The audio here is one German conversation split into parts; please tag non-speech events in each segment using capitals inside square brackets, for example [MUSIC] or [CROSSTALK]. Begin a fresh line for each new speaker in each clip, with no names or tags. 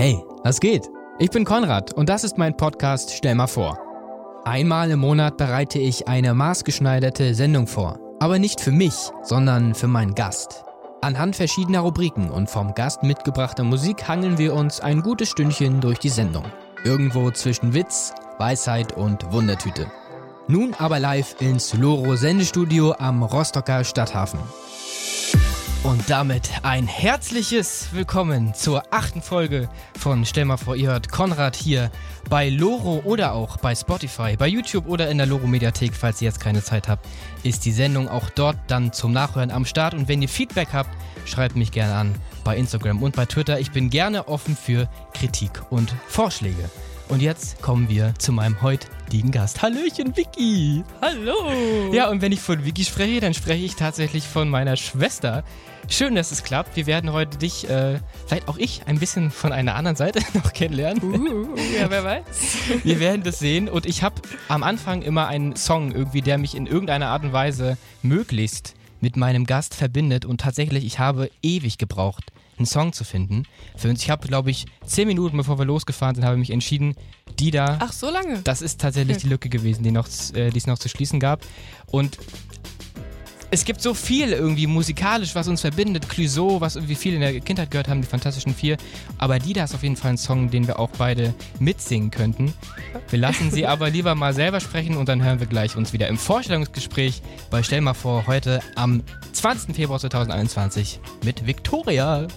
Hey, was geht? Ich bin Konrad und das ist mein Podcast Stell mal vor. Einmal im Monat bereite ich eine maßgeschneiderte Sendung vor. Aber nicht für mich, sondern für meinen Gast. Anhand verschiedener Rubriken und vom Gast mitgebrachter Musik hangeln wir uns ein gutes Stündchen durch die Sendung. Irgendwo zwischen Witz, Weisheit und Wundertüte. Nun aber live ins Loro Sendestudio am Rostocker Stadthafen. Und damit ein herzliches Willkommen zur achten Folge von Stell mal vor, ihr hört Konrad hier bei Loro oder auch bei Spotify, bei YouTube oder in der Loro Mediathek, falls ihr jetzt keine Zeit habt, ist die Sendung auch dort dann zum Nachhören am Start. Und wenn ihr Feedback habt, schreibt mich gerne an bei Instagram und bei Twitter. Ich bin gerne offen für Kritik und Vorschläge. Und jetzt kommen wir zu meinem heutigen Gast. Hallöchen, Vicky!
Hallo!
Ja, und wenn ich von Vicky spreche, dann spreche ich tatsächlich von meiner Schwester. Schön, dass es klappt. Wir werden heute dich, äh, vielleicht auch ich, ein bisschen von einer anderen Seite [LAUGHS] noch kennenlernen.
Uh, ja, wer weiß. [LAUGHS]
Wir werden das sehen. Und ich habe am Anfang immer einen Song irgendwie, der mich in irgendeiner Art und Weise möglichst mit meinem Gast verbindet. Und tatsächlich, ich habe ewig gebraucht, einen Song zu finden. Für uns, ich habe, glaube ich, zehn Minuten bevor wir losgefahren sind, habe ich mich entschieden, die da.
Ach, so lange?
Das ist tatsächlich [LAUGHS] die Lücke gewesen, die, noch, äh, die es noch zu schließen gab. Und es gibt so viel irgendwie musikalisch, was uns verbindet. Clouseau, was irgendwie viele in der Kindheit gehört haben, die Fantastischen Vier. Aber Dida ist auf jeden Fall ein Song, den wir auch beide mitsingen könnten. Wir lassen sie [LAUGHS] aber lieber mal selber sprechen und dann hören wir gleich uns wieder im Vorstellungsgespräch bei Stell mal vor, heute am 20. Februar 2021 mit Victoria.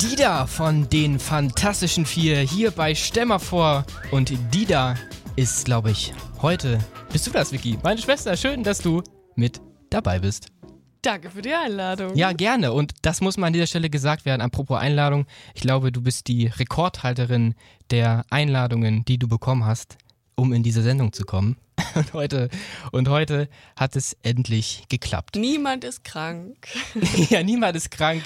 Dida von den Fantastischen Vier hier bei Stell mal vor. Und Dida ist, glaube ich, heute. Bist du das, Vicky? Meine Schwester, schön, dass du mit dabei bist.
Danke für die Einladung.
Ja, gerne. Und das muss mal an dieser Stelle gesagt werden. Apropos Einladung. Ich glaube, du bist die Rekordhalterin der Einladungen, die du bekommen hast, um in diese Sendung zu kommen. [LAUGHS] Und heute, und heute hat es endlich geklappt.
Niemand ist krank. [LAUGHS]
ja, niemand ist krank.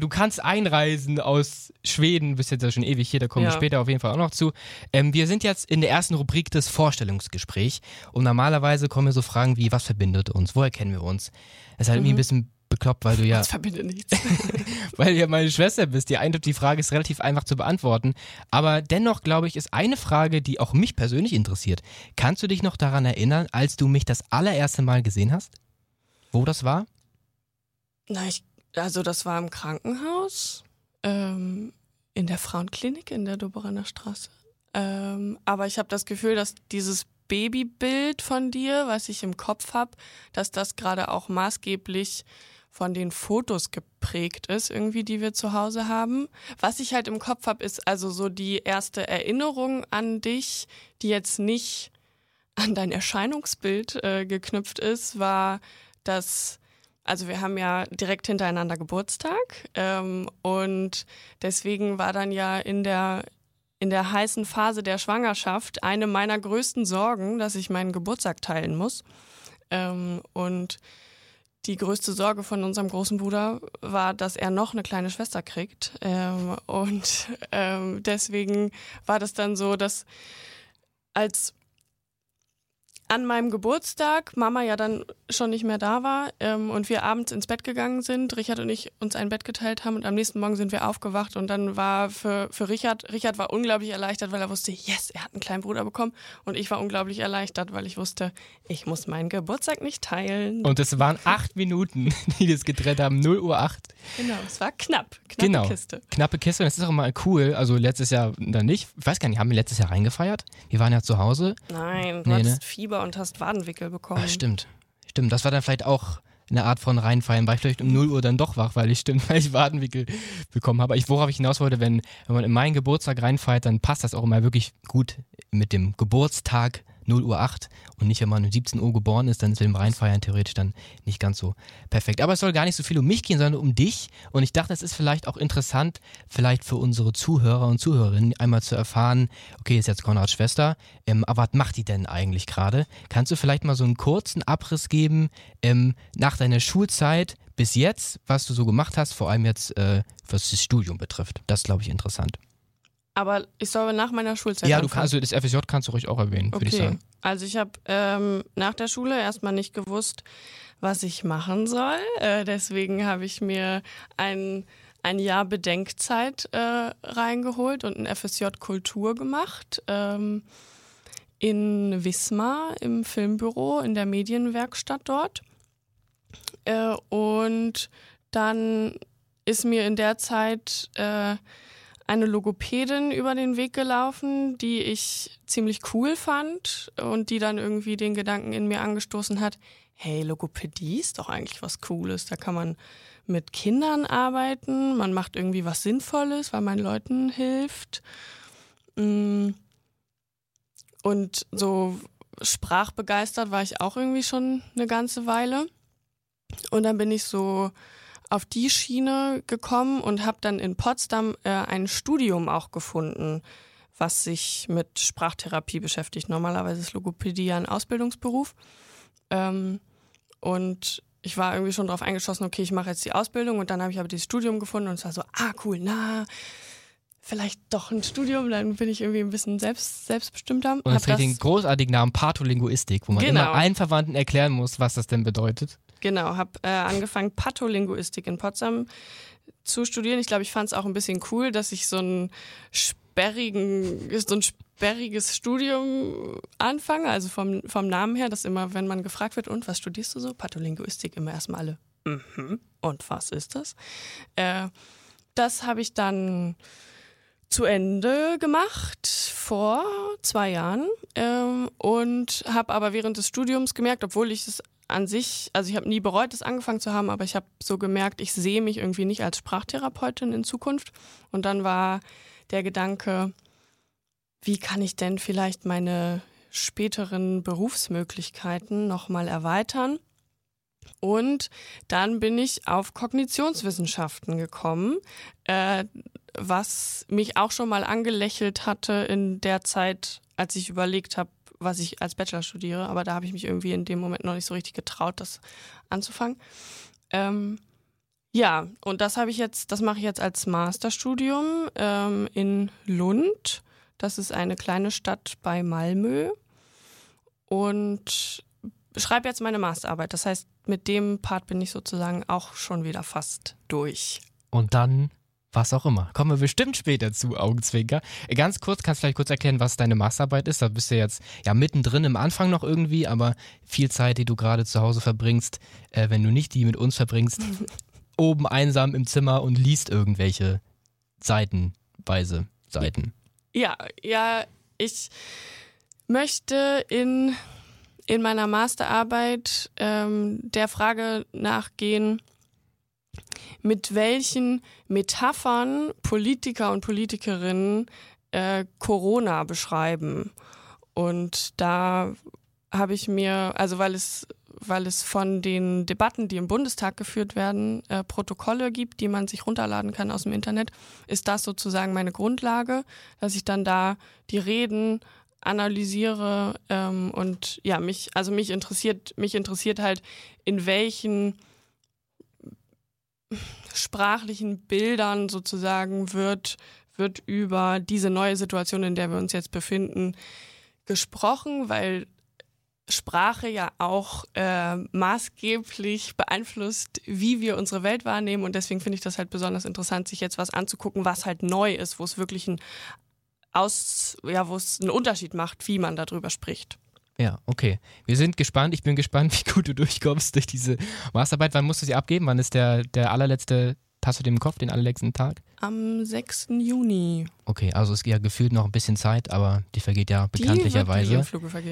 Du kannst einreisen aus Schweden, bist jetzt ja schon ewig hier, da kommen
Ja.
wir später auf jeden Fall auch noch zu. Ähm, wir sind jetzt in der ersten Rubrik des Vorstellungsgesprächs und normalerweise kommen so Fragen wie, was verbindet uns, woher kennen wir uns? Es ist halt irgendwie ein bisschen bekloppt, weil du ja
Das verbindet nichts. [LAUGHS]
weil du ja meine Schwester bist. Die die Frage ist relativ einfach zu beantworten. Aber dennoch, glaube ich, ist eine Frage, die auch mich persönlich interessiert. Kannst du dich noch daran erinnern, als du mich das allererste Mal gesehen hast? Wo das war?
Na, ich, also das war im Krankenhaus, ähm, in der Frauenklinik in der Doberaner Straße. Ähm, aber ich habe das Gefühl, dass dieses Babybild von dir, was ich im Kopf habe, dass das gerade auch maßgeblich von den Fotos geprägt ist, irgendwie, die wir zu Hause haben. Was ich halt im Kopf habe, ist also so die erste Erinnerung an dich, die jetzt nicht an dein Erscheinungsbild äh, geknüpft ist, war, dass also wir haben ja direkt hintereinander Geburtstag ähm, und deswegen war dann ja in der in der heißen Phase der Schwangerschaft eine meiner größten Sorgen, dass ich meinen Geburtstag teilen muss. Ähm, und die größte Sorge von unserem großen Bruder war, dass er noch eine kleine Schwester kriegt. Ähm, und ähm, deswegen war das dann so, dass als an meinem Geburtstag Mama ja dann schon nicht mehr da war ähm, und wir abends ins Bett gegangen sind, Richard und ich uns ein Bett geteilt haben und am nächsten Morgen sind wir aufgewacht und dann war für, für Richard, Richard war unglaublich erleichtert, weil er wusste, yes, er hat einen kleinen Bruder bekommen und ich war unglaublich erleichtert, weil ich wusste, ich muss meinen Geburtstag nicht teilen.
Und es waren acht Minuten, [LAUGHS] die das getrennt haben. 0 Uhr 8.
genau, es war knapp, knappe
Genau.
Kiste.
Knappe Kiste. Und es ist auch mal cool. Also letztes Jahr dann nicht. Ich weiß gar nicht, haben wir letztes Jahr reingefeiert? Wir waren ja zu Hause.
Nein, du
Nee, ne?
Fieber und hast Wadenwickel bekommen.
Ah, stimmt. Stimmt. Das war dann vielleicht auch eine Art von reinfallen. War ich vielleicht um 0 Uhr dann doch wach, weil ich stimmt, [LAUGHS] weil ich Wadenwickel bekommen habe. Ich, worauf ich hinaus wollte, wenn, wenn man in meinen Geburtstag reinfeiert, dann passt das auch immer wirklich gut mit dem Geburtstag 0 Uhr 8 und nicht, wenn man um 17 Uhr geboren ist, dann ist mit dem Reinfeiern theoretisch dann nicht ganz so perfekt. Aber es soll gar nicht so viel um mich gehen, sondern um dich. Und ich dachte, es ist vielleicht auch interessant, vielleicht für unsere Zuhörer und Zuhörerinnen einmal zu erfahren, okay, ist jetzt Konrads Schwester, ähm, aber was macht die denn eigentlich gerade? Kannst du vielleicht mal so einen kurzen Abriss geben ähm, nach deiner Schulzeit bis jetzt, was du so gemacht hast, vor allem jetzt, äh, was das Studium betrifft? Das glaube ich, interessant.
Aber ich soll nach meiner Schulzeit
Ja, du kannst, also das FSJ kannst du ruhig auch erwähnen, würde ich
Okay,
sagen.
also ich habe ähm, nach der Schule erstmal nicht gewusst, was ich machen soll. Äh, deswegen habe ich mir ein, ein Jahr Bedenkzeit äh, reingeholt und ein FSJ Kultur gemacht. Ähm, in Wismar im Filmbüro, in der Medienwerkstatt dort. Äh, und dann ist mir in der Zeit äh, eine Logopädin über den Weg gelaufen, die ich ziemlich cool fand und die dann irgendwie den Gedanken in mir angestoßen hat, hey, Logopädie ist doch eigentlich was Cooles. Da kann man mit Kindern arbeiten, man macht irgendwie was Sinnvolles, weil man Leuten hilft. Mm. Und so sprachbegeistert war ich auch irgendwie schon eine ganze Weile. Und dann bin ich so auf die Schiene gekommen und habe dann in Potsdam äh, ein Studium auch gefunden, was sich mit Sprachtherapie beschäftigt. Normalerweise ist Logopädie ein Ausbildungsberuf. Ähm, und ich war irgendwie schon darauf eingeschossen, okay, ich mache jetzt die Ausbildung und dann habe ich aber dieses Studium gefunden und es war so, ah cool, na, vielleicht doch ein Studium, dann bin ich irgendwie ein bisschen selbst, selbstbestimmter.
Und das trägt den großartigen Namen Patholinguistik, wo man genau. immer allen Verwandten erklären muss, was das denn bedeutet.
Genau, habe äh, angefangen, Patholinguistik in Potsdam zu studieren. Ich glaube, ich fand es auch ein bisschen cool, dass ich so einen sperrigen, so ein sperriges Studium anfange. Also vom, vom Namen her, dass immer, wenn man gefragt wird, und was studierst du so? Patholinguistik, immer erstmal alle. Mhm. Und was ist das? Äh, das habe ich dann zu Ende gemacht vor zwei Jahren ähm, und habe aber während des Studiums gemerkt, obwohl ich es an sich, also ich habe nie bereut, das angefangen zu haben, aber ich habe so gemerkt, ich sehe mich irgendwie nicht als Sprachtherapeutin in Zukunft. Und dann war der Gedanke, wie kann ich denn vielleicht meine späteren Berufsmöglichkeiten nochmal erweitern? Und dann bin ich auf Kognitionswissenschaften gekommen, äh, was mich auch schon mal angelächelt hatte in der Zeit, als ich überlegt habe, was ich als Bachelor studiere, aber da habe ich mich irgendwie in dem Moment noch nicht so richtig getraut, das anzufangen. Ähm, ja, und das habe ich jetzt, das mache ich jetzt als Masterstudium ähm, in Lund. Das ist eine kleine Stadt bei Malmö. Und schreibe jetzt meine Masterarbeit. Das heißt, mit dem Part bin ich sozusagen auch schon wieder fast durch.
Und dann was auch immer. Kommen wir bestimmt später zu, Augenzwinker. Ganz kurz, kannst du vielleicht kurz erklären, was deine Masterarbeit ist? Da bist du jetzt ja mittendrin im Anfang noch irgendwie, aber viel Zeit, die du gerade zu Hause verbringst, äh, wenn du nicht die mit uns verbringst, [LAUGHS] oben einsam im Zimmer und liest irgendwelche Seitenweise Seiten.
Ja, ja, ich möchte in, in meiner Masterarbeit ähm, der Frage nachgehen, mit welchen Metaphern Politiker und Politikerinnen äh, Corona beschreiben. Und da habe ich mir, also weil es, weil es von den Debatten, die im Bundestag geführt werden, äh, Protokolle gibt, die man sich runterladen kann aus dem Internet, ist das sozusagen meine Grundlage, dass ich dann da die Reden analysiere ähm, und ja mich also mich interessiert mich interessiert halt in welchen sprachlichen Bildern sozusagen wird, wird über diese neue Situation, in der wir uns jetzt befinden, gesprochen, weil Sprache ja auch äh, maßgeblich beeinflusst, wie wir unsere Welt wahrnehmen. Und deswegen finde ich das halt besonders interessant, sich jetzt was anzugucken, was halt neu ist, wo es wirklich ein Aus, ja, wo es einen Unterschied macht, wie man darüber spricht.
Ja, okay. Wir sind gespannt. Ich bin gespannt, [LAUGHS] wie gut du durchkommst durch diese Masterarbeit. Wann musst du sie abgeben? Wann ist der, der allerletzte, hast du den im Kopf, den allerletzten Tag?
Am 6. Juni.
Okay, also es ist ja gefühlt noch ein bisschen Zeit, aber die vergeht ja bekanntlicherweise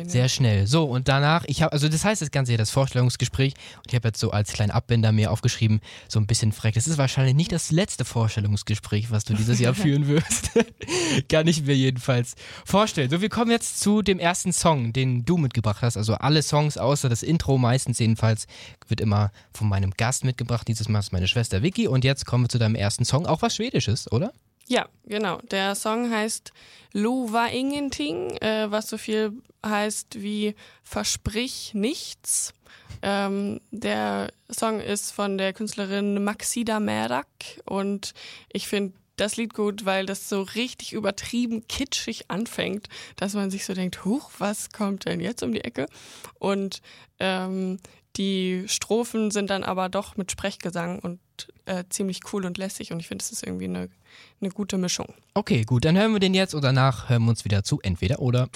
sehr schnell. So, und danach, ich habe, also das heißt das Ganze hier, das Vorstellungsgespräch, und ich habe jetzt so als kleinen Abbinder mir aufgeschrieben, so ein bisschen frech. Das ist wahrscheinlich nicht das letzte Vorstellungsgespräch, was du dieses Jahr [LAUGHS] führen wirst. [LAUGHS] Kann ich mir jedenfalls vorstellen. So, wir kommen jetzt zu dem ersten Song, den du mitgebracht hast. Also alle Songs außer das Intro, meistens jedenfalls, wird immer von meinem Gast mitgebracht. Dieses Mal ist meine Schwester Vicky. Und jetzt kommen wir zu deinem ersten Song, auch was Schwedisches, oder?
Ja, genau. Der Song heißt Lova Ingenting, äh, was so viel heißt wie Versprich nichts. Ähm, der Song ist von der Künstlerin Maxida Merak und ich finde das Lied gut, weil das so richtig übertrieben kitschig anfängt, dass man sich so denkt, huch, was kommt denn jetzt um die Ecke? Und ähm, die Strophen sind dann aber doch mit Sprechgesang und äh, ziemlich cool und lässig und ich finde, es ist irgendwie eine, eine gute Mischung.
Okay, gut, dann hören wir den jetzt und danach hören wir uns wieder zu entweder oder.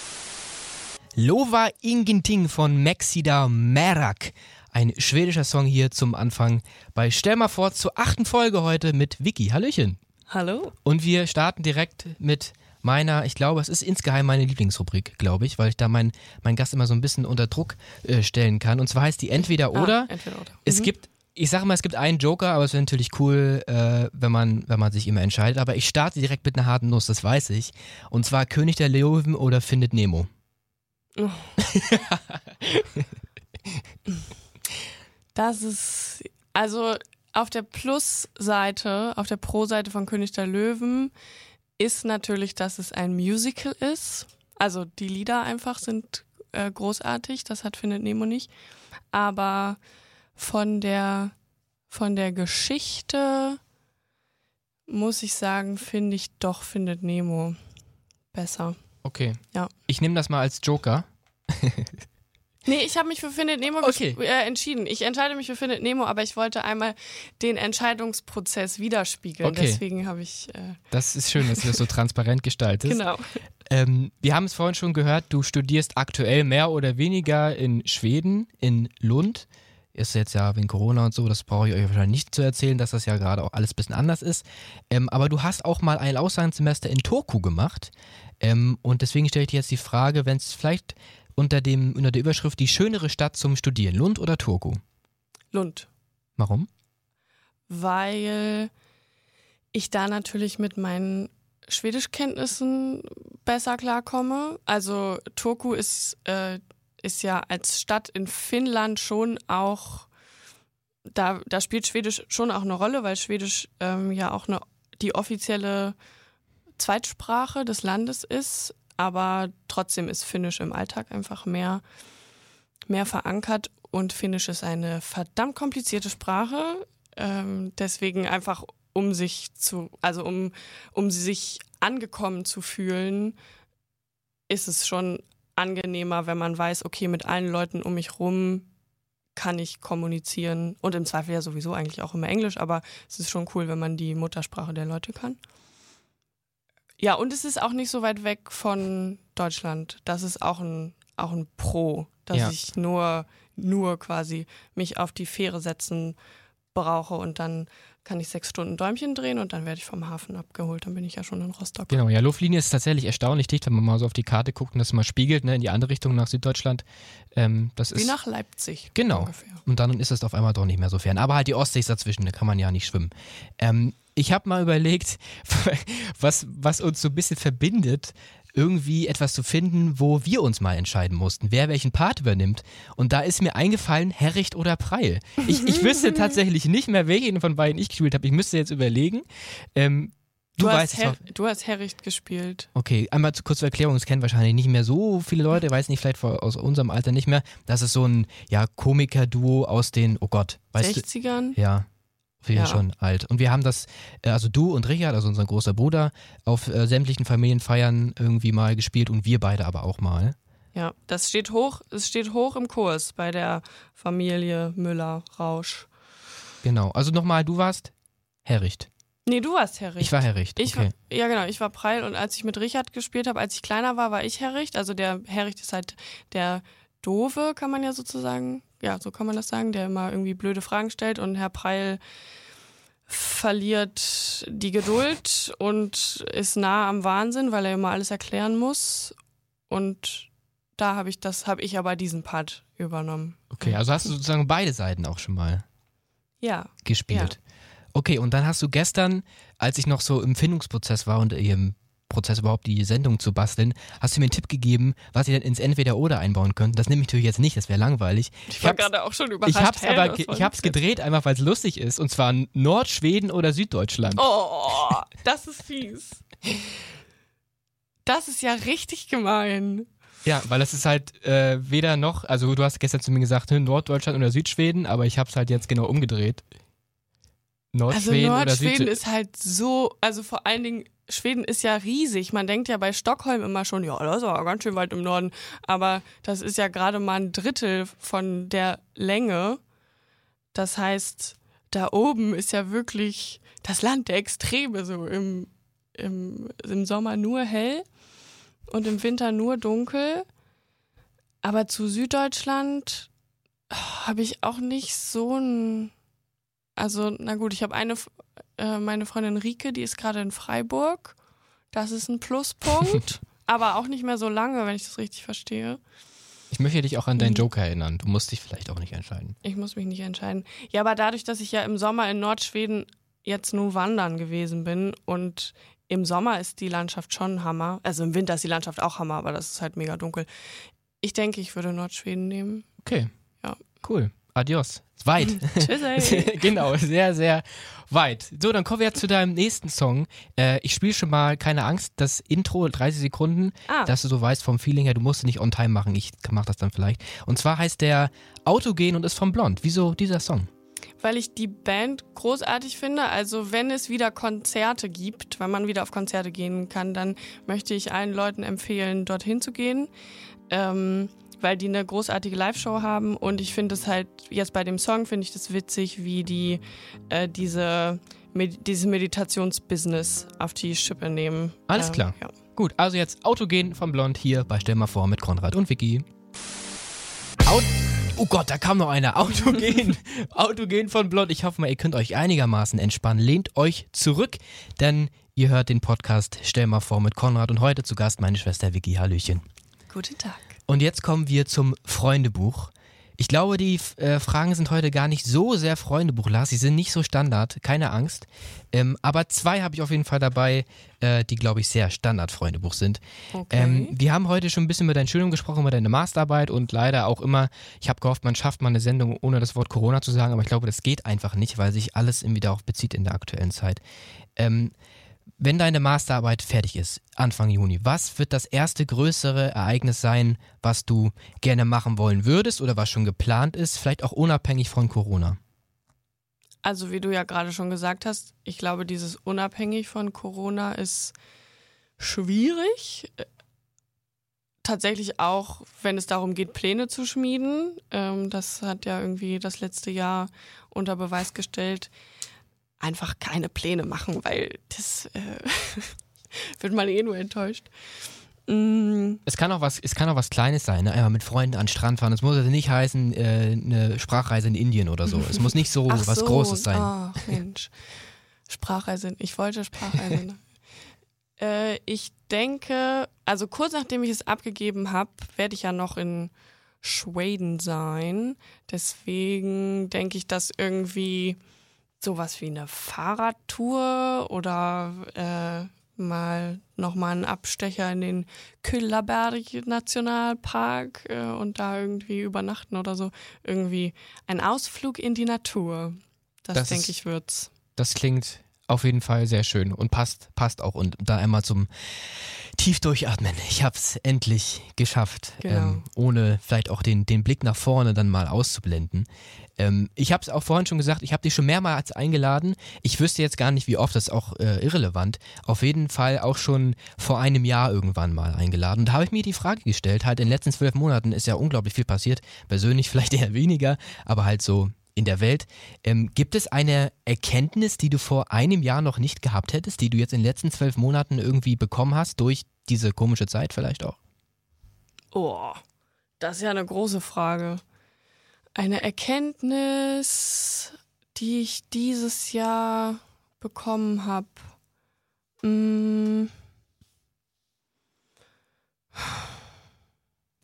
Lova Ingenting von Maxida Merak. Ein schwedischer Song hier zum Anfang bei Stell mal vor zur achten Folge heute mit Vicky. Hallöchen.
Hallo.
Und wir starten direkt mit meiner, ich glaube, es ist insgeheim meine Lieblingsrubrik, glaube ich, weil ich da meinen mein Gast immer so ein bisschen unter Druck äh, stellen kann. Und zwar heißt die Entweder oder.
Ah, entweder oder.
Es
Mhm.
gibt, ich sage mal, es gibt einen Joker, aber es wäre natürlich cool, äh, wenn, man, wenn man sich immer entscheidet. Aber ich starte direkt mit einer harten Nuss, das weiß ich. Und zwar König der Löwen oder Findet Nemo.
Das ist, also auf der Plus-Seite, auf der Pro-Seite von König der Löwen ist natürlich, dass es ein Musical ist. Also die Lieder einfach sind äh, großartig, das hat Findet Nemo nicht. Aber von der, von der Geschichte muss ich sagen, finde ich doch Findet Nemo besser.
Okay.
Ja.
Ich nehme das mal als Joker. [LAUGHS]
Nee, ich habe mich für Findet Nemo
Okay.
äh, entschieden. Ich entscheide mich für Findet Nemo, aber ich wollte einmal den Entscheidungsprozess widerspiegeln.
Okay.
Deswegen habe ich, äh,
Das ist schön, dass du das so [LAUGHS] transparent gestaltest.
genau.
Ähm, wir haben es vorhin schon gehört, du studierst aktuell mehr oder weniger in Schweden, in Lund. Ist jetzt ja wegen Corona und so, das brauche ich euch wahrscheinlich nicht zu erzählen, dass das ja gerade auch alles ein bisschen anders ist. Ähm, aber du hast auch mal ein Auslandssemester in Turku gemacht. Ähm, und deswegen stelle ich dir jetzt die Frage, wenn es vielleicht unter, dem, unter der Überschrift die schönere Stadt zum Studieren, Lund oder Turku?
Lund.
Warum?
Weil ich da natürlich mit meinen Schwedischkenntnissen besser klarkomme. Also Turku ist, äh, ist ja als Stadt in Finnland schon auch, da, da spielt Schwedisch schon auch eine Rolle, weil Schwedisch ähm, ja auch eine, die offizielle Zweitsprache des Landes ist. Aber trotzdem ist Finnisch im Alltag einfach mehr, mehr verankert und Finnisch ist eine verdammt komplizierte Sprache. Ähm, deswegen einfach, um sich zu, also um, um sich angekommen zu fühlen, ist es schon angenehmer, wenn man weiß, okay, mit allen Leuten um mich rum kann ich kommunizieren und im Zweifel ja sowieso eigentlich auch immer Englisch, aber es ist schon cool, wenn man die Muttersprache der Leute kann. Ja, und es ist auch nicht so weit weg von Deutschland. Das ist auch ein, auch ein Pro, dass
Ja.
ich nur, nur quasi mich auf die Fähre setzen brauche und dann kann ich sechs Stunden Däumchen drehen und dann werde ich vom Hafen abgeholt. Dann bin ich ja schon in Rostock.
Genau, ja, Luftlinie ist tatsächlich erstaunlich dicht, wenn man mal so auf die Karte guckt und das mal spiegelt, ne, in die andere Richtung nach Süddeutschland. Ähm, das
Wie
ist
nach Leipzig.
Genau.
Ungefähr.
Und dann ist es auf einmal doch nicht mehr so fern. Aber halt die Ostsee ist dazwischen, da kann man ja nicht schwimmen. Ähm, ich habe mal überlegt, [LAUGHS] was, was uns so ein bisschen verbindet, irgendwie etwas zu finden, wo wir uns mal entscheiden mussten, wer welchen Part übernimmt. Und da ist mir eingefallen, Herricht oder Preil. Ich, ich wüsste [LAUGHS] tatsächlich nicht mehr, welchen von beiden ich gespielt habe. Ich müsste jetzt überlegen. Ähm, du,
Du,
weißt es
Her du hast Herricht gespielt.
Okay, einmal zu kurz zur Erklärung, es kennen wahrscheinlich nicht mehr so viele Leute, weiß nicht, vielleicht vor- aus unserem Alter nicht mehr. Das ist so ein ja, Komiker-Duo aus den, oh Gott, weißt du?
60ern?
Ja, wir
Ja.
schon alt. Und wir haben das, äh, also du und Richard, also unser großer Bruder, auf äh, sämtlichen Familienfeiern irgendwie mal gespielt und wir beide aber auch mal.
Ja, das steht hoch, es steht hoch im Kurs bei der Familie Müller-Rausch.
Genau. Also nochmal, du warst Herricht.
Nee, du warst Herricht.
Ich war Herricht.
Ich
okay.
war, ja, genau, ich war Preil und als ich mit Richard gespielt habe, als ich kleiner war, war ich Herricht. Also der Herricht ist halt der Dove, kann man ja sozusagen, ja, so kann man das sagen, der immer irgendwie blöde Fragen stellt und Herr Preil verliert die Geduld und ist nah am Wahnsinn, weil er immer alles erklären muss. Und da habe ich das, habe ich aber diesen Part übernommen.
okay, also hast du sozusagen beide Seiten auch schon mal
Ja.
gespielt. Okay, und dann hast du gestern, als ich noch so im Findungsprozess war und im Prozess überhaupt die Sendung zu basteln, hast du mir einen Tipp gegeben, was ihr denn ins Entweder-Oder einbauen könnt. Das nehme ich natürlich jetzt nicht, das wäre langweilig.
Ich war gerade auch schon überrascht.
Ich hab's
Hä,
aber,
was
ge-
war
ich hab's
das
gedreht, einfach weil es lustig ist. Und zwar Nordschweden oder Süddeutschland.
Oh, das ist fies. Das ist ja richtig gemein.
Ja, weil es ist halt äh, weder noch, also du hast gestern zu mir gesagt, hm, Norddeutschland oder Südschweden, aber ich hab's halt jetzt genau umgedreht.
Also
Nordschweden oder
Nordschweden
Südschweden.
ist halt so, also vor allen Dingen, Schweden ist ja riesig. Man denkt ja bei Stockholm immer schon, ja, das ist aber ganz schön weit im Norden. Aber das ist ja gerade mal ein Drittel von der Länge. Das heißt, da oben ist ja wirklich das Land der Extreme, so im, im, im Sommer nur hell und im Winter nur dunkel. Aber zu Süddeutschland oh, habe ich auch nicht so ein. Also, na gut, ich habe eine, äh, meine Freundin Rike, die ist gerade in Freiburg. Das ist ein Pluspunkt, [LAUGHS] aber auch nicht mehr so lange, wenn ich das richtig verstehe.
Ich möchte dich auch an deinen mhm. Joker erinnern. Du musst dich vielleicht auch nicht entscheiden.
Ich muss mich nicht entscheiden. Ja, aber dadurch, dass ich ja im Sommer in Nordschweden jetzt nur wandern gewesen bin und im Sommer ist die Landschaft schon Hammer. Also im Winter ist die Landschaft auch Hammer, aber das ist halt mega dunkel. Ich denke, ich würde Nordschweden nehmen.
Okay. Ja. Cool. Adios. Weit. [LAUGHS] Tschüss. [LAUGHS] genau, sehr, sehr weit. So, dann kommen wir zu deinem nächsten Song. Äh, ich spiele schon mal, keine Angst, das Intro, 30 Sekunden, ah. dass du so weißt vom Feeling her, du musst nicht on time machen. Ich mach das dann vielleicht. Und zwar heißt der Autogen und ist vom Blond. Wieso dieser Song?
Weil ich die Band großartig finde. Also wenn es wieder Konzerte gibt, wenn man wieder auf Konzerte gehen kann, dann möchte ich allen Leuten empfehlen, dorthin zu gehen. Ähm, weil die eine großartige Live-Show haben und ich finde es halt, jetzt bei dem Song finde ich das witzig, wie die äh, diese, Med dieses Meditationsbusiness auf die Schippe nehmen.
Alles ähm, klar. Ja. Gut, also jetzt Autogen von Blond hier bei Stell mal vor mit Konrad und Vicky. Auto Oh Gott, da kam noch einer. [LAUGHS] Autogen. Autogen von Blond. Ich hoffe mal, ihr könnt euch einigermaßen entspannen. Lehnt euch zurück, denn ihr hört den Podcast Stell mal vor mit Konrad und heute zu Gast meine Schwester Vicky. Hallöchen.
Guten Tag.
Und jetzt kommen wir zum Freundebuch. Ich glaube, die äh, Fragen sind heute gar nicht so sehr Freundebuch, Lars. Sie sind nicht so Standard, keine Angst. Ähm, aber zwei habe ich auf jeden Fall dabei, äh, die, glaube ich, sehr Standard-Freundebuch sind. Okay. Ähm, wir haben heute schon ein bisschen über dein Studium gesprochen, über deine Masterarbeit und leider auch immer, ich habe gehofft, man schafft mal eine Sendung, ohne das Wort Corona zu sagen, aber ich glaube, das geht einfach nicht, weil sich alles irgendwie darauf bezieht in der aktuellen Zeit. Ähm, wenn deine Masterarbeit fertig ist, Anfang Juni, was wird das erste größere Ereignis sein, was du gerne machen wollen würdest oder was schon geplant ist, vielleicht auch unabhängig von Corona?
Also wie du ja gerade schon gesagt hast, ich glaube, dieses unabhängig von Corona ist schwierig. Tatsächlich auch, wenn es darum geht, Pläne zu schmieden. Ähm, das hat ja irgendwie das letzte Jahr unter Beweis gestellt, einfach keine Pläne machen, weil das äh, [LAUGHS] wird man eh nur enttäuscht.
Mm. Es kann auch was, es kann auch was Kleines sein, ne? Einmal mit Freunden an den Strand fahren. Es muss also nicht heißen, äh, eine Sprachreise in Indien oder so. Es muss nicht so [LAUGHS] Ach was so. Großes sein.
Ach Mensch. Sprachreise. Ich wollte Sprachreise. Ne? [LAUGHS] äh, ich denke, also kurz nachdem ich es abgegeben habe, werde ich ja noch in Schweden sein. Deswegen denke ich, dass irgendwie sowas wie eine Fahrradtour oder äh, mal nochmal einen Abstecher in den Küllaberg Nationalpark äh, und da irgendwie übernachten oder so. Irgendwie ein Ausflug in die Natur. Das, das denke ich wird's.
Das klingt auf jeden Fall sehr schön und passt, passt auch. Und da einmal zum tief durchatmen. Ich hab's endlich geschafft, genau. ähm, ohne vielleicht auch den, den Blick nach vorne dann mal auszublenden. Ähm, ich habe es auch vorhin schon gesagt, ich habe dich schon mehrmals eingeladen. Ich wüsste jetzt gar nicht, wie oft, das ist auch äh, irrelevant. Auf jeden Fall auch schon vor einem Jahr irgendwann mal eingeladen. Und da habe ich mir die Frage gestellt, halt in den letzten zwölf Monaten ist ja unglaublich viel passiert. Persönlich [LAUGHS] vielleicht eher weniger, aber halt so in der Welt. Ähm, gibt es eine Erkenntnis, die du vor einem Jahr noch nicht gehabt hättest, die du jetzt in den letzten zwölf Monaten irgendwie bekommen hast, durch diese komische Zeit vielleicht auch?
Oh, das ist ja eine große Frage. Eine Erkenntnis, die ich dieses Jahr bekommen habe. Mmh.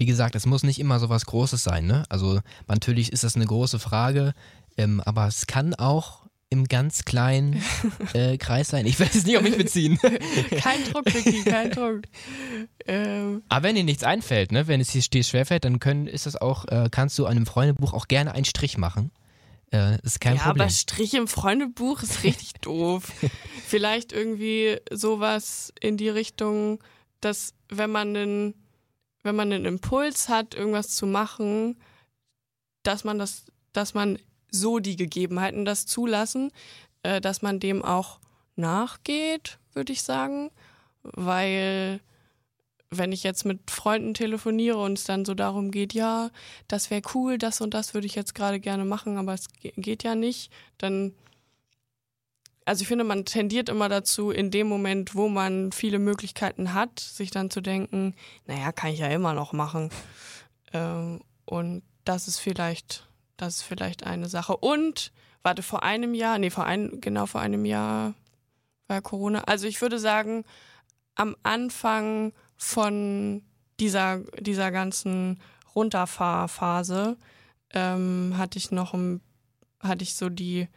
Wie gesagt, es muss nicht immer so was Großes sein, ne? Also natürlich ist das eine große Frage, ähm, aber es kann auch im ganz kleinen [LAUGHS] äh, Kreis sein. Ich will es nicht auf mich beziehen. [LAUGHS]
kein Druck, Vicky, kein Druck.
Ähm. Aber wenn dir nichts einfällt, ne, wenn es dir schwerfällt, dann können, ist das auch, äh, kannst du an einem Freundebuch auch gerne einen Strich machen. Äh, ist kein ja, Problem.
aber Strich im Freundebuch ist richtig [LAUGHS] doof. Vielleicht irgendwie sowas in die Richtung, dass wenn man einen wenn man einen Impuls hat, irgendwas zu machen, dass man das, dass man so die Gegebenheiten das zulassen, äh, dass man dem auch nachgeht, würde ich sagen, weil wenn ich jetzt mit Freunden telefoniere und es dann so darum geht, ja, das wäre cool, das und das würde ich jetzt gerade gerne machen, aber es geht ja nicht, dann also ich finde, man tendiert immer dazu, in dem Moment, wo man viele Möglichkeiten hat, sich dann zu denken, naja, kann ich ja immer noch machen. Ähm, und das ist vielleicht, das ist vielleicht eine Sache. Und, warte, vor einem Jahr, nee, vor ein, genau vor einem Jahr war Corona. Also ich würde sagen, am Anfang von dieser, dieser ganzen Runterfahrphase ähm, hatte ich noch ein, hatte ich so die,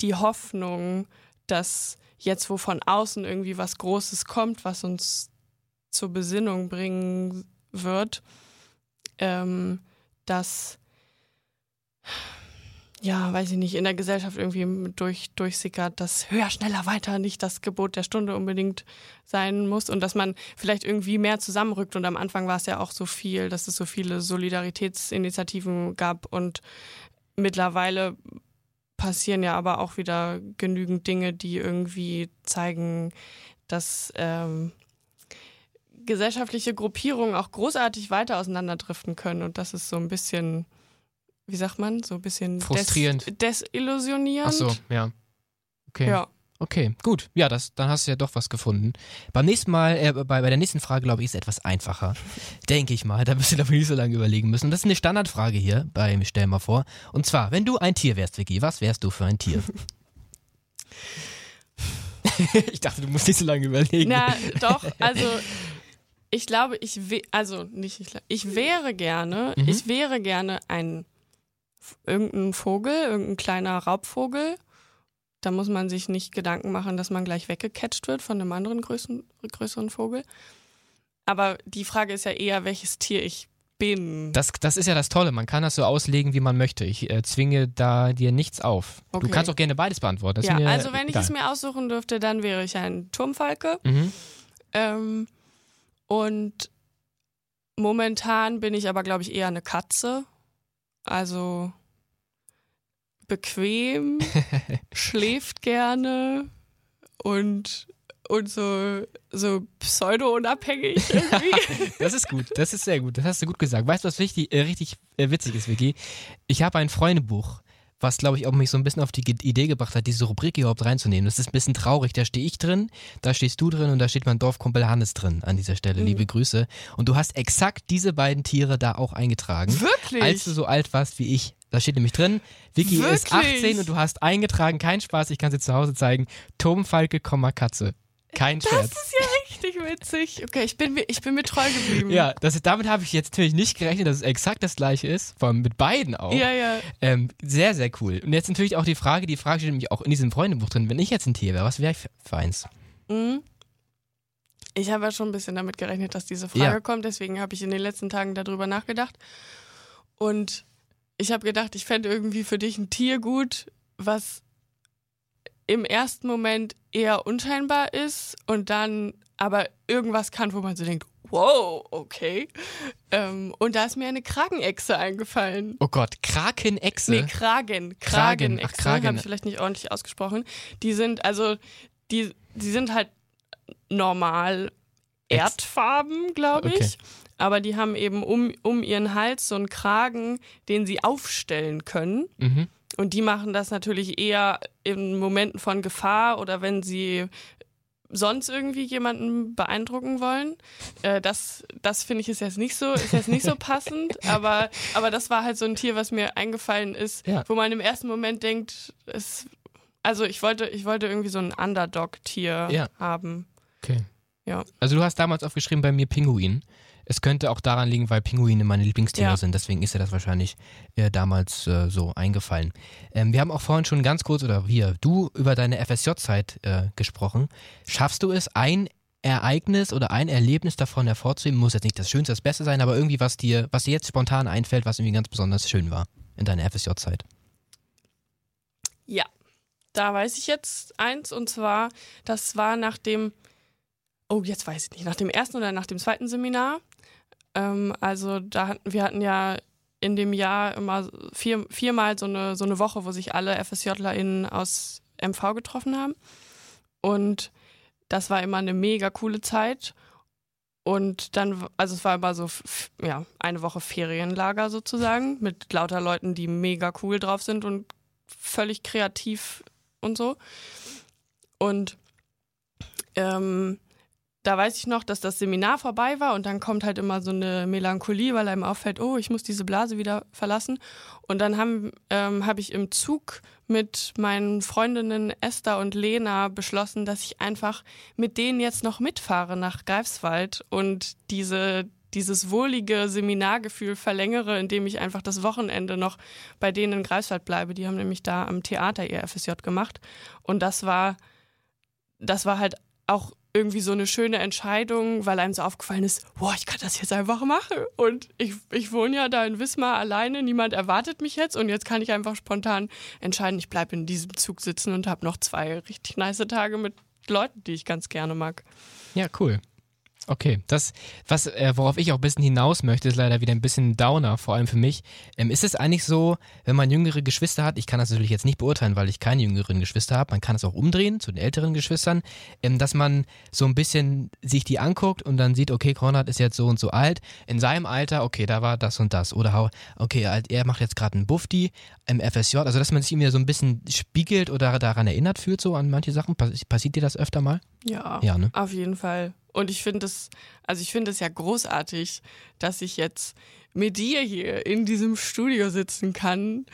die Hoffnung, dass jetzt, wo von außen irgendwie was Großes kommt, was uns zur Besinnung bringen wird, ähm, dass ja, weiß ich nicht, in der Gesellschaft irgendwie durch, durchsickert, dass höher, schneller, weiter nicht das Gebot der Stunde unbedingt sein muss und dass man vielleicht irgendwie mehr zusammenrückt. Und am Anfang war es ja auch so viel, dass es so viele Solidaritätsinitiativen gab und mittlerweile passieren ja aber auch wieder genügend Dinge, die irgendwie zeigen, dass ähm, gesellschaftliche Gruppierungen auch großartig weiter auseinanderdriften können und das ist so ein bisschen wie sagt man, so ein bisschen
frustrierend,
des desillusionierend.
Ach so, ja. Okay.
Ja.
Okay, gut. Ja, das, dann hast du ja doch was gefunden. Beim nächsten Mal, äh, bei, bei der nächsten Frage, glaube ich, ist es etwas einfacher. [LAUGHS] Denke ich mal. Da wirst du dafür nicht so lange überlegen müssen. Das ist eine Standardfrage hier bei Stell mal vor. Und zwar, wenn du ein Tier wärst, Vicky, was wärst du für ein Tier? [LAUGHS] [LAUGHS] ich dachte, du musst nicht so lange überlegen.
Na, doch, also ich glaube, ich also nicht ich, ich wäre gerne, mhm. ich wäre gerne ein irgendein Vogel, irgendein kleiner Raubvogel. Da muss man sich nicht Gedanken machen, dass man gleich weggecatcht wird von einem anderen größeren, größeren Vogel. Aber die Frage ist ja eher, welches Tier ich bin.
Das, das ist ja das Tolle. Man kann das so auslegen, wie man möchte. Ich äh, zwinge da dir nichts auf. Okay. Du kannst auch gerne beides beantworten.
ja, also wenn egal. ich es mir aussuchen dürfte, dann wäre ich ein Turmfalke. Mhm. Ähm, und momentan bin ich aber, glaube ich, eher eine Katze. Also bequem, [LAUGHS] schläft gerne und, und so, so pseudo-unabhängig [LAUGHS] irgendwie.
das ist gut, das ist sehr gut, das hast du gut gesagt. Weißt du, was richtig, äh, richtig äh, witzig ist, Vicky? Ich habe ein Freundebuch was glaube ich auch mich so ein bisschen auf die Idee gebracht hat, diese Rubrik überhaupt reinzunehmen. Das ist ein bisschen traurig. Da stehe ich drin, da stehst du drin und da steht mein Dorfkumpel Hannes drin an dieser Stelle. Mhm. Liebe Grüße. Und du hast exakt diese beiden Tiere da auch eingetragen.
Wirklich?
Als du so alt warst wie ich. Da steht nämlich drin, Vicky Wirklich? ist 18 und du hast eingetragen, kein Spaß, ich kann es dir zu Hause zeigen, Turmfalke, Katze. Kein Scherz.
Das ist ja richtig witzig. Okay, ich bin, ich bin mir treu geblieben.
Ja, das, damit habe ich jetzt natürlich nicht gerechnet, dass es exakt das gleiche ist. Vor allem mit beiden auch.
Ja, ja.
Ähm, sehr, sehr cool. Und jetzt natürlich auch die Frage, die Frage steht nämlich auch in diesem Freundebuch drin, wenn ich jetzt ein Tier wäre, was wäre ich für eins?
Mhm. Ich habe ja schon ein bisschen damit gerechnet, dass diese Frage ja. kommt, deswegen habe ich in den letzten Tagen darüber nachgedacht. Und ich habe gedacht, ich fände irgendwie für dich ein Tier gut, was im ersten Moment eher unscheinbar ist und dann aber irgendwas kann, wo man so denkt, wow, okay. Ähm, und da ist mir eine Kragenechse eingefallen.
Oh Gott, Krakenechse?
Nee, Kragen. Kragen. Ach, Kragen. Habe ich vielleicht nicht ordentlich ausgesprochen. Die sind, also, die, die sind halt normal erdfarben, glaube ich. Okay aber die haben eben um, um ihren Hals so einen Kragen, den sie aufstellen können. Mhm. Und die machen das natürlich eher in Momenten von Gefahr oder wenn sie sonst irgendwie jemanden beeindrucken wollen. Äh, das das finde ich ist jetzt nicht so, ist jetzt nicht so [LAUGHS] passend, aber, aber das war halt so ein Tier, was mir eingefallen ist, ja. wo man im ersten Moment denkt, es, also ich wollte, ich wollte irgendwie so ein Underdog-Tier ja. haben.
Okay. Ja. Also du hast damals aufgeschrieben bei mir Pinguin. Es könnte auch daran liegen, weil Pinguine meine Lieblingstiere ja. sind. Deswegen ist dir das wahrscheinlich äh, damals äh, so eingefallen. Ähm, wir haben auch vorhin schon ganz kurz, oder wir, du über deine FSJ-Zeit äh, gesprochen. Schaffst du es, ein Ereignis oder ein Erlebnis davon hervorzuheben? Muss jetzt nicht das Schönste, das Beste sein, aber irgendwie, was dir, was dir jetzt spontan einfällt, was irgendwie ganz besonders schön war in deiner FSJ-Zeit.
Ja, da weiß ich jetzt eins und zwar, das war nach dem, oh, jetzt weiß ich nicht, nach dem ersten oder nach dem zweiten Seminar. Ähm, also da hatten, wir hatten ja in dem Jahr immer vier, viermal so eine, so eine Woche, wo sich alle FSJlerInnen aus MV getroffen haben. Und das war immer eine mega coole Zeit. und dann, also es war immer so, ja, eine Woche Ferienlager sozusagen mit lauter Leuten, die mega cool drauf sind und völlig kreativ und so. Und ähm, da weiß ich noch, dass das Seminar vorbei war und dann kommt halt immer so eine Melancholie, weil einem auffällt, oh, ich muss diese Blase wieder verlassen. Und dann habe ähm, hab ich im Zug mit meinen Freundinnen Esther und Lena beschlossen, dass ich einfach mit denen jetzt noch mitfahre nach Greifswald und diese dieses wohlige Seminargefühl verlängere, indem ich einfach das Wochenende noch bei denen in Greifswald bleibe. Die haben nämlich da am Theater ihr FSJ gemacht. Und das war, das war halt auch irgendwie so eine schöne Entscheidung, weil einem so aufgefallen ist, boah, ich kann das jetzt einfach machen. Und ich, ich wohne ja da in Wismar alleine, niemand erwartet mich jetzt und jetzt kann ich einfach spontan entscheiden, ich bleibe in diesem Zug sitzen und habe noch zwei richtig nice Tage mit Leuten, die ich ganz gerne mag.
Ja, cool. Okay, das, was, äh, worauf ich auch ein bisschen hinaus möchte, ist leider wieder ein bisschen Downer, vor allem für mich. Ähm, ist es eigentlich so, wenn man jüngere Geschwister hat, ich kann das natürlich jetzt nicht beurteilen, weil ich keine jüngeren Geschwister habe, man kann es auch umdrehen zu den älteren Geschwistern, ähm, dass man so ein bisschen sich die anguckt und dann sieht, okay, Konrad ist jetzt so und so alt, in seinem Alter, okay, da war das und das. Oder okay, er macht jetzt gerade einen Bufti im FSJ, also dass man sich immer so ein bisschen spiegelt oder daran erinnert fühlt, so an manche Sachen. Passiert dir das öfter mal?
Ja, ja ne? auf jeden Fall. Und ich finde es, also ich finde es ja großartig, dass ich jetzt mit dir hier in diesem Studio sitzen kann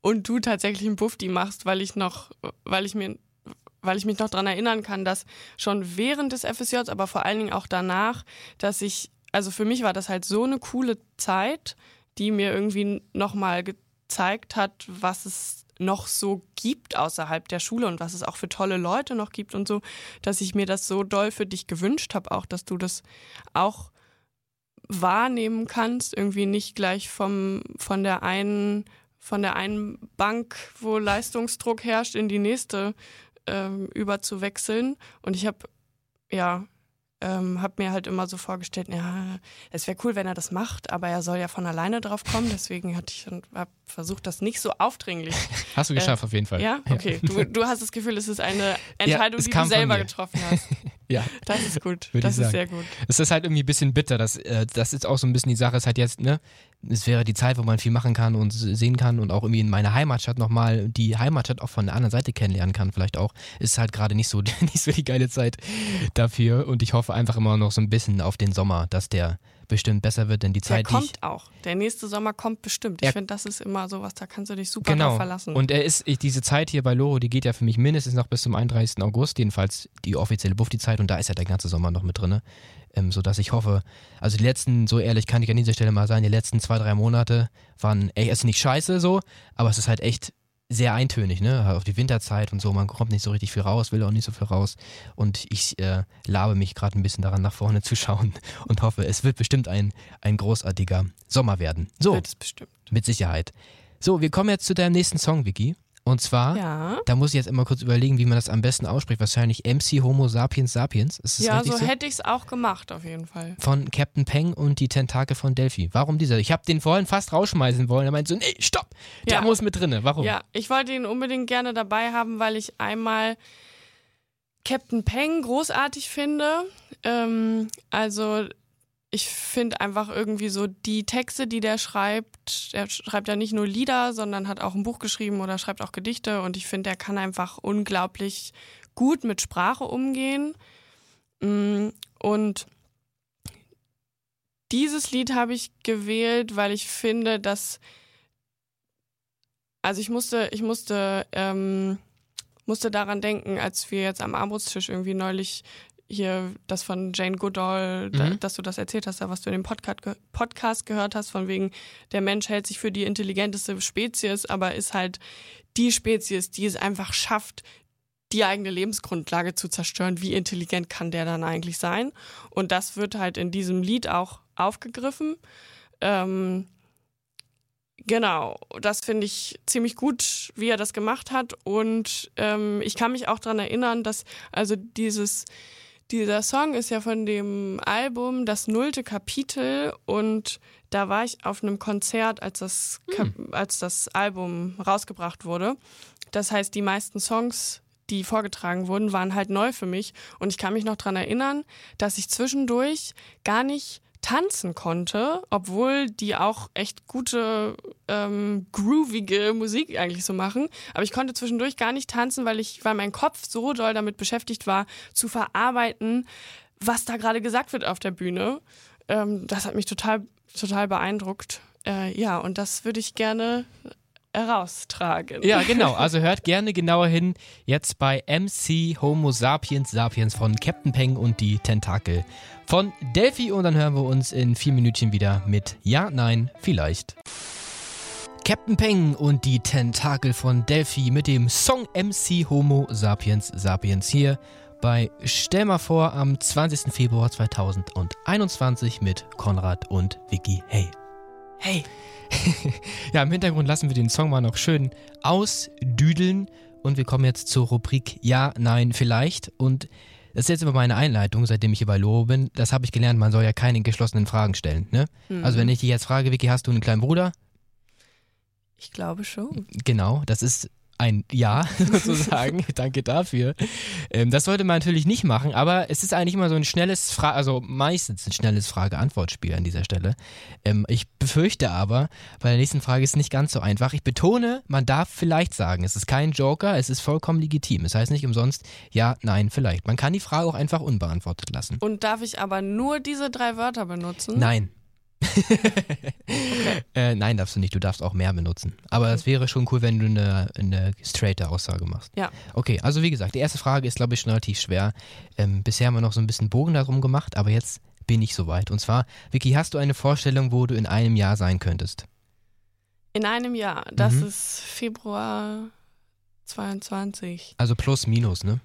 und du tatsächlich einen Buffdi machst, weil ich noch, weil ich mir, weil ich mich noch daran erinnern kann, dass schon während des FSJs, aber vor allen Dingen auch danach, dass ich, also für mich war das halt so eine coole Zeit, die mir irgendwie nochmal gezeigt hat, was es noch so gibt außerhalb der Schule und was es auch für tolle Leute noch gibt und so, dass ich mir das so doll für dich gewünscht habe, auch dass du das auch wahrnehmen kannst, irgendwie nicht gleich vom, von der einen, von der einen Bank, wo Leistungsdruck herrscht, in die nächste ähm, überzuwechseln. Und ich habe ja ähm, habe mir halt immer so vorgestellt, ja, es wäre cool, wenn er das macht, aber er soll ja von alleine drauf kommen. Deswegen hatte ich hab versucht, das nicht so aufdringlich. [LAUGHS]
Hast du geschafft, äh, auf jeden Fall.
Ja, okay. Ja. Du, du hast das Gefühl, es ist eine Entscheidung, ja, die du selber getroffen hast. [LAUGHS]
ja.
Das ist gut. [LAUGHS] Das ist sehr gut.
Es ist halt irgendwie ein bisschen bitter. Das, äh, das ist auch so ein bisschen die Sache. Es halt jetzt, ne, es wäre die Zeit, wo man viel machen kann und sehen kann und auch irgendwie in meiner Heimatstadt nochmal die Heimatstadt auch von der anderen Seite kennenlernen kann. Vielleicht auch. Ist halt gerade nicht so, [LAUGHS] nicht so die geile Zeit dafür. Und ich hoffe einfach immer noch so ein bisschen auf den Sommer, dass der bestimmt besser wird, denn die Zeit,
der kommt auch. Der nächste Sommer kommt bestimmt. Ich finde, das ist immer sowas, da kannst du dich super
genau.
drauf verlassen.
Und er ist, ich, diese Zeit hier bei Loro, die geht ja für mich mindestens noch bis zum 31. August, jedenfalls die offizielle Bufti-Zeit und da ist ja der ganze Sommer noch mit drin. Ähm, sodass ich hoffe, also die letzten, so ehrlich kann ich an dieser Stelle mal sagen, die letzten zwei, drei Monate waren, ey, es ist nicht scheiße so, aber es ist halt echt sehr eintönig, ne? Auf die Winterzeit und so, man kommt nicht so richtig viel raus, will auch nicht so viel raus. Und ich äh, labe mich gerade ein bisschen daran, nach vorne zu schauen [LAUGHS] und hoffe, es wird bestimmt ein, ein großartiger Sommer werden. So.
Wird es bestimmt.
Mit Sicherheit. So, wir kommen jetzt zu deinem nächsten Song, Vicky. Und zwar, ja. da muss ich jetzt immer kurz überlegen, wie man das am besten ausspricht. Wahrscheinlich MC Homo Sapiens Sapiens.
ja, so, so, hätte ich es auch gemacht, auf jeden Fall.
Von Captain Peng und die Tentakel von Delphi. Warum dieser? Ich habe den vorhin fast rausschmeißen wollen. Er meinte so, nee, stopp, der ja. muss mit drinne. Warum?
Ja, ich wollte ihn unbedingt gerne dabei haben, weil ich einmal Captain Peng großartig finde. Ähm, also ich finde einfach irgendwie so die Texte, die der schreibt, er schreibt ja nicht nur Lieder, sondern hat auch ein Buch geschrieben oder schreibt auch Gedichte und ich finde, er kann einfach unglaublich gut mit Sprache umgehen. Mm, und dieses Lied habe ich gewählt, weil ich finde, dass also ich musste, ich musste, ähm, musste daran denken, als wir jetzt am Armutstisch irgendwie neulich hier das von Jane Goodall, mhm. da, dass du das erzählt hast, was du in dem Podcast, Podcast gehört hast, von wegen, der Mensch hält sich für die intelligenteste Spezies, aber ist halt die Spezies, die es einfach schafft, die eigene Lebensgrundlage zu zerstören. Wie intelligent kann der dann eigentlich sein? Und das wird halt in diesem Lied auch aufgegriffen. Ähm, Genau, das finde ich ziemlich gut, wie er das gemacht hat. Und ähm, ich kann mich auch daran erinnern, dass also dieses dieser Song ist ja von dem Album Das nullte Kapitel und da war ich auf einem Konzert, als das, hm. als das Album rausgebracht wurde. Das heißt, die meisten Songs, die vorgetragen wurden, waren halt neu für mich. Und ich kann mich noch dran erinnern, dass ich zwischendurch gar nicht tanzen konnte, obwohl die auch echt gute, ähm, groovige Musik eigentlich so machen. Aber ich konnte zwischendurch gar nicht tanzen, weil ich, weil mein Kopf so doll damit beschäftigt war, zu verarbeiten, was da gerade gesagt wird auf der Bühne. Ähm, das hat mich total, total beeindruckt. Äh, ja, und das würde ich gerne heraustragen.
Ja, genau. [LAUGHS] Also hört gerne genauer hin. Jetzt bei MC Homo Sapiens Sapiens von Captain Peng und die Tentakel von Delphi. Und dann hören wir uns in vier Minütchen wieder mit Ja, Nein, Vielleicht. Captain Peng und die Tentakel von Delphi mit dem Song MC Homo Sapiens Sapiens hier bei Stell mal vor am 20. Februar 2021 mit Konrad und Vicky. Hey.
Hey. [LAUGHS]
ja, im Hintergrund lassen wir den Song mal noch schön ausdüdeln und wir kommen jetzt zur Rubrik Ja, Nein, Vielleicht. Und das ist jetzt immer meine Einleitung, seitdem ich hier bei Lobo bin. Das habe ich gelernt, man soll ja keine geschlossenen Fragen stellen. Ne? Mhm. Also wenn ich dich jetzt frage, Vicky, hast du einen kleinen Bruder?
Ich glaube schon.
Genau, das ist ein Ja [LAUGHS] sozusagen. [LAUGHS] Danke dafür. Ähm, das sollte man natürlich nicht machen, aber es ist eigentlich immer so ein schnelles Frage, also meistens ein schnelles Frage-Antwort-Spiel an dieser Stelle. Ähm, ich befürchte aber, bei der nächsten Frage ist es nicht ganz so einfach. Ich betone, man darf vielleicht sagen, es ist kein Joker, es ist vollkommen legitim. Es heißt nicht umsonst Ja, Nein, vielleicht. Man kann die Frage auch einfach unbeantwortet lassen.
Und darf ich aber nur diese drei Wörter benutzen?
Nein. [LAUGHS] äh, nein, darfst du nicht. Du darfst auch mehr benutzen. Aber es wäre schon cool, wenn du eine, eine straighte Aussage machst.
Ja.
Okay, also wie gesagt, die erste Frage ist, glaube ich, schon relativ schwer. Ähm, bisher haben wir noch so ein bisschen Bogen darum gemacht, aber jetzt bin ich soweit. Und zwar, Vicky, hast du eine Vorstellung, wo du in einem Jahr sein könntest?
In einem Jahr. Das mhm. ist Februar 22.
Also plus, minus, ne?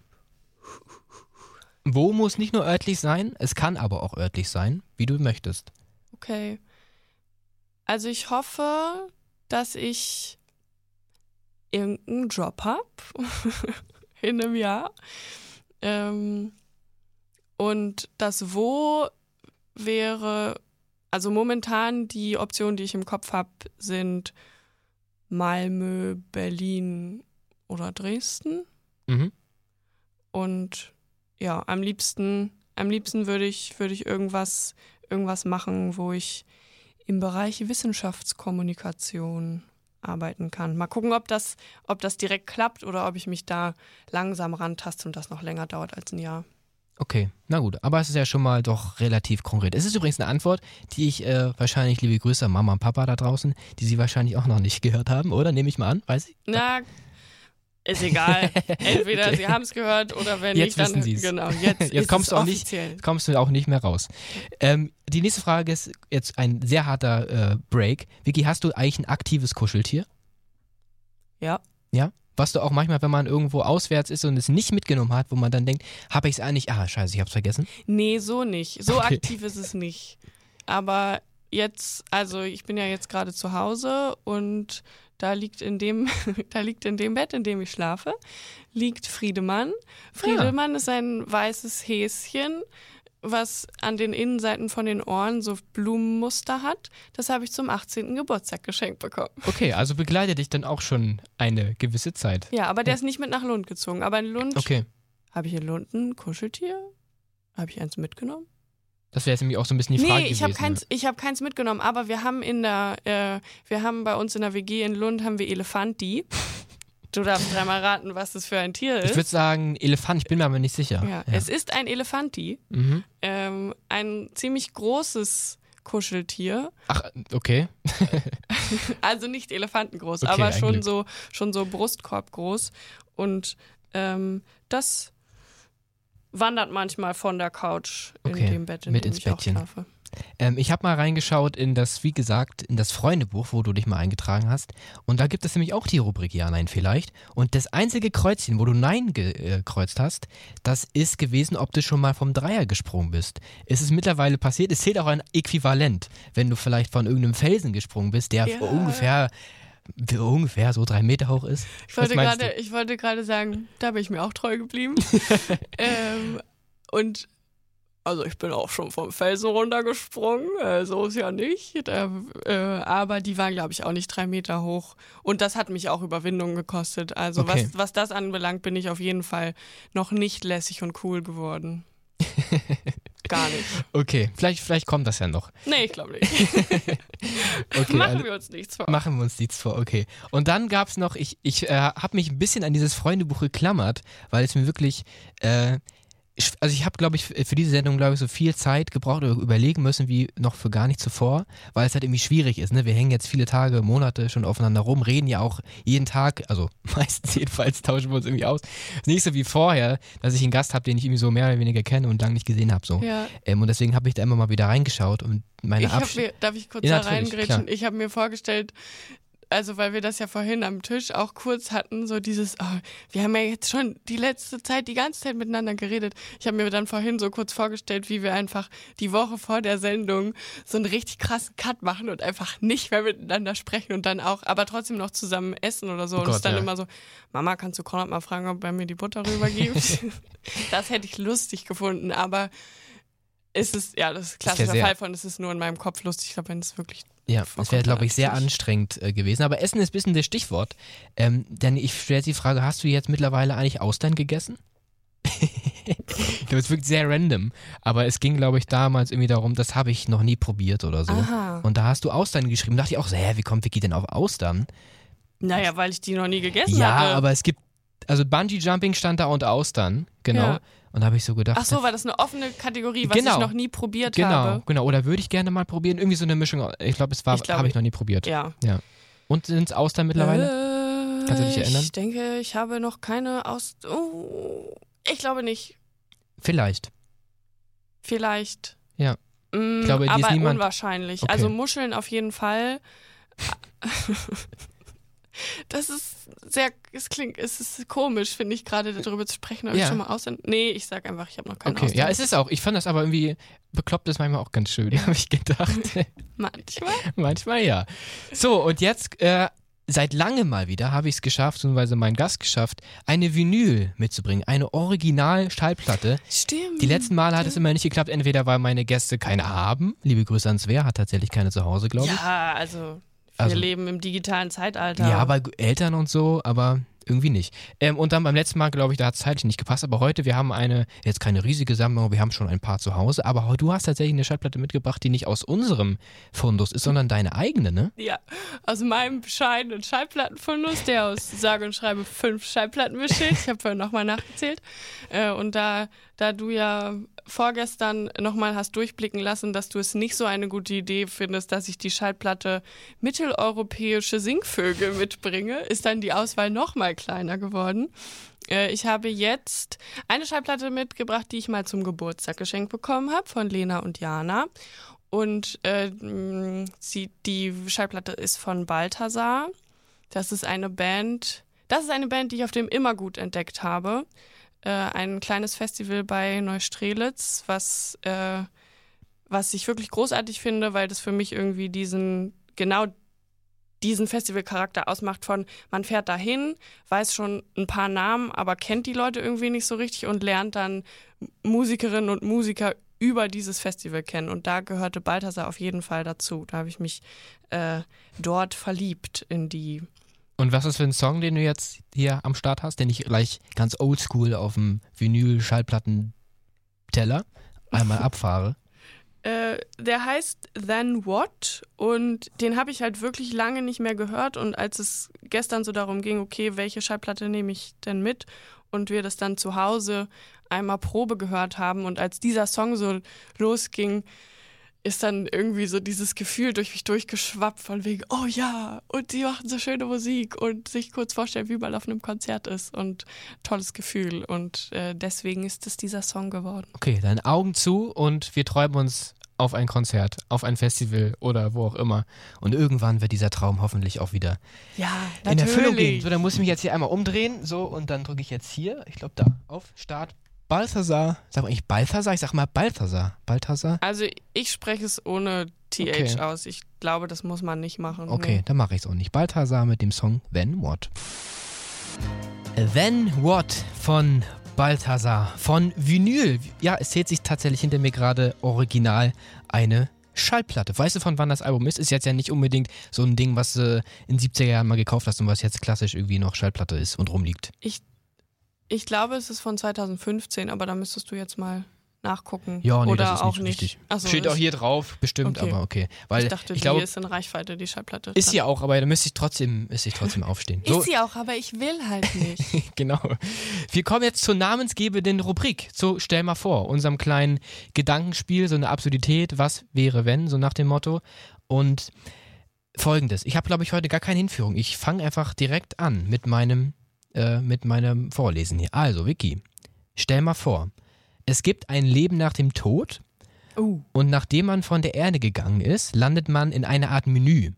Wo muss nicht nur örtlich sein, es kann aber auch örtlich sein, wie du möchtest.
Okay. Also ich hoffe, dass ich irgendeinen Job habe [LAUGHS] in einem Jahr. Ähm, und das Wo wäre, also momentan die Optionen, die ich im Kopf habe, sind Malmö, Berlin oder Dresden.
Mhm.
Und ja, am liebsten, am liebsten würde ich, würde ich irgendwas irgendwas machen, wo ich im Bereich Wissenschaftskommunikation arbeiten kann. Mal gucken, ob das, ob das direkt klappt oder ob ich mich da langsam rantaste und das noch länger dauert als ein Jahr.
Okay, na gut, aber es ist ja schon mal doch relativ konkret. Es ist übrigens eine Antwort, die ich äh, wahrscheinlich, liebe Grüße an Mama und Papa da draußen, die Sie wahrscheinlich auch noch nicht gehört haben, oder? Nehme ich mal an, weiß ich?
Na, ist egal. [LAUGHS] Entweder sie haben es gehört oder wenn
jetzt
nicht, dann
wissen sie's.
genau. Jetzt,
jetzt kommst du auch offiziell. nicht, kommst du auch nicht mehr raus. Ähm, die nächste Frage ist jetzt ein sehr harter äh, Break. Vicky, hast du eigentlich ein aktives Kuscheltier?
Ja.
Ja? Was du auch manchmal, wenn man irgendwo auswärts ist und es nicht mitgenommen hat, wo man dann denkt, habe ich es eigentlich, ah, scheiße, ich hab's vergessen?
Nee, so nicht. So okay. aktiv ist es nicht. Aber jetzt, also ich bin ja jetzt gerade zu Hause und da liegt in dem, [LAUGHS] da liegt in dem Bett, in dem ich schlafe, liegt Friedemann. Friedemann ja. ist ein weißes Häschen, was an den Innenseiten von den Ohren so Blumenmuster hat. Das habe ich zum 18. Geburtstag geschenkt bekommen.
Okay, also begleitet dich dann auch schon eine gewisse Zeit.
Ja, aber der ja. ist nicht mit nach Lund gezogen. Aber in Lund.
Okay.
Habe ich in Lund ein Kuscheltier? Habe ich eins mitgenommen?
Das wäre jetzt nämlich auch so ein bisschen die Frage
nee, ich
gewesen.
Hab keins, ich habe keins mitgenommen, aber wir haben in der, äh, wir haben bei uns in der WG in Lund haben wir Elefanti. [LAUGHS] Du darfst dreimal raten, was das für ein Tier ist.
Ich würde sagen Elefant, ich bin mir aber nicht sicher.
Ja, ja. Es ist ein Elefanti.
Mhm.
Ähm, ein ziemlich großes Kuscheltier.
Ach, okay. [LAUGHS]
also nicht elefantengroß, okay, aber schon so, schon so Brustkorb groß. Und ähm, das wandert manchmal von der Couch
okay.
in dem Bett, in
Mit ins
ich
Bettchen.
schlafe.
Ähm, ich habe mal reingeschaut in das, wie gesagt, in das Freundebuch, wo du dich mal eingetragen hast. Und da gibt es nämlich auch die Rubrik Ja, Nein, vielleicht. Und das einzige Kreuzchen, wo du Nein gekreuzt hast, das ist gewesen, ob du schon mal vom Dreier gesprungen bist. Es ist mittlerweile passiert, es zählt auch ein Äquivalent, wenn du vielleicht von irgendeinem Felsen gesprungen bist, der
Ja.
ungefähr ungefähr so drei Meter hoch ist.
Ich wollte gerade, ich wollte gerade sagen, da bin ich mir auch treu geblieben. [LAUGHS] ähm, und Also ich bin auch schon vom Felsen runtergesprungen, äh, so ist ja nicht. Äh, äh, aber die waren, glaube ich, auch nicht drei Meter hoch. Und das hat mich auch Überwindung gekostet. Also
Okay.
was, was das anbelangt, bin ich auf jeden Fall noch nicht lässig und cool geworden. [LAUGHS] Gar nicht. [LAUGHS]
Okay, vielleicht, vielleicht kommt das ja noch.
Nee, ich glaube nicht. [LAUGHS]
Okay,
Machen
also-
wir uns nichts vor.
Machen wir uns nichts vor, okay. Und dann gab's noch, ich, ich äh, habe mich ein bisschen an dieses Freundebuch geklammert, weil es mir wirklich, äh, also ich habe, glaube ich, für diese Sendung, glaube ich, so viel Zeit gebraucht oder überlegen müssen wie noch für gar nicht zuvor, weil es halt irgendwie schwierig ist. Ne? Wir hängen jetzt viele Tage, Monate schon aufeinander rum, reden ja auch jeden Tag, also [LAUGHS] meistens jedenfalls tauschen wir uns irgendwie aus. Ist nicht so wie vorher, dass ich einen Gast habe, den ich irgendwie so mehr oder weniger kenne und lange nicht gesehen habe. So.
Ja.
Ähm, und deswegen habe ich da immer mal wieder reingeschaut und meine
Ich hab
Absch
mir, darf ich kurz
Ja,
da reingrätschen? Ich habe mir vorgestellt, also weil wir das ja vorhin am Tisch auch kurz hatten, so dieses, oh, wir haben ja jetzt schon die letzte Zeit die ganze Zeit miteinander geredet. Ich habe mir dann vorhin so kurz vorgestellt, wie wir einfach die Woche vor der Sendung so einen richtig krassen Cut machen und einfach nicht mehr miteinander sprechen und dann auch, aber trotzdem noch zusammen essen oder so.
Oh
und es
Gott,
dann
ja.
immer so, Mama, kannst du Konrad mal fragen, ob er mir die Butter rübergibt? [LAUGHS] das hätte ich lustig gefunden, aber es ist, ja, das ist ein klassischer
sehr-
Fall von, es ist nur in meinem Kopf lustig. Ich glaube, wenn es wirklich
Ja, das wäre, glaube ich, sehr anstrengend äh, gewesen. Aber Essen ist ein bisschen das Stichwort. Ähm, denn ich stelle jetzt die Frage, hast du jetzt mittlerweile eigentlich Austern gegessen? [LAUGHS] ich glaube, es wirkt sehr random. Aber es ging, glaube ich, damals irgendwie darum, das habe ich noch nie probiert oder so.
Aha.
Und da hast du Austern geschrieben. Da dachte ich auch so, hä, wie kommt Vicky denn auf Austern?
Naja, weil ich die noch nie gegessen
ja,
hatte.
aber es gibt, also Bungee Jumping stand da und Austern, genau.
Ja.
Und da habe ich so gedacht,
Ach so, war das eine offene Kategorie, was
Genau.
ich noch nie probiert
genau,
habe?
genau. Oder würde ich gerne mal probieren. Irgendwie so eine Mischung. Ich glaube, es war, habe ich noch nie probiert.
Ja.
Und sind es Austern mittlerweile?
Äh,
Kannst du dich erinnern?
Ich denke, ich habe noch keine aus. Oh, ich glaube nicht.
Vielleicht.
Vielleicht.
Ja.
Mm,
Ich glaube, dir ist
aber
niemand-
unwahrscheinlich.
Okay.
Also Muscheln auf jeden Fall. [LAUGHS] Das ist sehr, es klingt, es ist komisch, finde ich, gerade darüber zu sprechen, ob
Ja.
ich schon mal Austern. Nee, ich sag einfach, ich habe noch keine
Okay,
Austern.
ja, es ist auch. Ich fand das aber irgendwie bekloppt ist manchmal auch ganz schön, habe ich gedacht. [LAUGHS]
Manchmal.
manchmal ja. So, und jetzt, äh, seit langem mal wieder, habe ich es geschafft, beziehungsweise mein Gast geschafft, eine Vinyl mitzubringen. Eine Original-Schallplatte.
Stimmt.
Die letzten Male hat es immer nicht geklappt, entweder weil meine Gäste keine haben. Liebe Grüße an Svea, hat tatsächlich keine zu Hause, glaube ich.
Ja, also wir
Also-
leben im digitalen Zeitalter.
Ja, bei Eltern und so, aber irgendwie nicht. Ähm, und dann beim letzten Mal, glaube ich, da hat es zeitlich nicht gepasst. Aber heute, wir haben eine, jetzt keine riesige Sammlung, wir haben schon ein paar zu Hause. Aber du hast tatsächlich eine Schallplatte mitgebracht, die nicht aus unserem Fundus ist, sondern deine eigene, ne?
Ja, aus meinem bescheidenen Schallplattenfundus, der aus sage und schreibe fünf Schallplatten besteht. Ich habe vorhin nochmal nachgezählt. Äh, und da, da du ja vorgestern nochmal hast durchblicken lassen, dass du es nicht so eine gute Idee findest, dass ich die Schallplatte mitteleuropäische Singvögel [LAUGHS] mitbringe, ist dann die Auswahl nochmal kleiner geworden. Äh, Ich habe jetzt eine Schallplatte mitgebracht, die ich mal zum Geburtstag geschenkt bekommen habe von Lena und Jana. Und äh, sie, die Schallplatte ist von Balthasar. Das ist eine Band. Das ist eine Band, die ich auf dem Immergut entdeckt habe. Äh, ein kleines Festival bei Neustrelitz, was, äh, was ich wirklich großartig finde, weil das für mich irgendwie diesen, genau diesen Festivalcharakter ausmacht von, man fährt dahin, weiß schon ein paar Namen, aber kennt die Leute irgendwie nicht so richtig und lernt dann Musikerinnen und Musiker über dieses Festival kennen. Und da gehörte Balthasar auf jeden Fall dazu. Da habe ich mich äh, dort verliebt in die.
Und was ist für ein Song, den du jetzt hier am Start hast, den ich gleich ganz oldschool auf dem Vinyl-Schallplattenteller einmal [LAUGHS] abfahre?
Äh, der heißt Then What und den habe ich halt wirklich lange nicht mehr gehört. Und als es gestern so darum ging, okay, welche Schallplatte nehme ich denn mit? Und wir das dann zu Hause einmal Probe gehört haben und als dieser Song so losging, ist dann irgendwie so dieses Gefühl durch mich durchgeschwappt von wegen, oh ja, und die machen so schöne Musik und sich kurz vorstellen, wie man auf einem Konzert ist und tolles Gefühl und äh, deswegen ist es dieser Song geworden.
Okay, dann Augen zu und wir träumen uns auf ein Konzert, auf ein Festival oder wo auch immer. Und irgendwann wird dieser Traum hoffentlich auch wieder
Ja,
in Erfüllung gehen. So, dann muss ich mich jetzt hier einmal umdrehen. So, und dann drücke ich jetzt hier, ich glaube da, auf Start. Balthasar. Sag mal eigentlich Balthasar? Ich sag mal Balthasar. Balthasar?
Also ich spreche es ohne TH
Okay.
aus. Ich glaube, das muss man nicht machen.
Okay,
Nee.
dann mache ich es auch nicht. Balthasar mit dem Song Then What. Then What von Balthasar von Vinyl. Ja, es zählt sich tatsächlich hinter mir gerade original eine Schallplatte. Weißt du, von wann das Album ist? Ist jetzt ja nicht unbedingt so ein Ding, was du in den 70er Jahren mal gekauft hast und was jetzt klassisch irgendwie noch Schallplatte ist und rumliegt.
Ich, ich glaube, es ist von 2015, aber da müsstest du jetzt mal nachgucken.
Ja, nee,
Oder
das ist
auch
nicht richtig.
So,
Steht auch hier drauf, bestimmt,
Okay.
aber okay. Weil
ich dachte,
ich
die
glaube,
ist in Reichweite, die Schallplatte.
ist sie auch, aber da müsste ich trotzdem, müsste ich trotzdem aufstehen. So,
Ist sie auch, aber ich will halt nicht. [LAUGHS]
genau. Wir kommen jetzt zur namensgebenden Rubrik. So, stell mal vor, unserem kleinen Gedankenspiel, so eine Absurdität, was wäre, wenn, so nach dem Motto. Und folgendes: Ich habe, glaube ich, heute gar keine Hinführung. Ich fange einfach direkt an mit meinem, äh, mit meinem Vorlesen hier. Also, Vicky, stell mal vor, es gibt ein Leben nach dem Tod
uh,
und nachdem man von der Erde gegangen ist, landet man in einer Art Menü,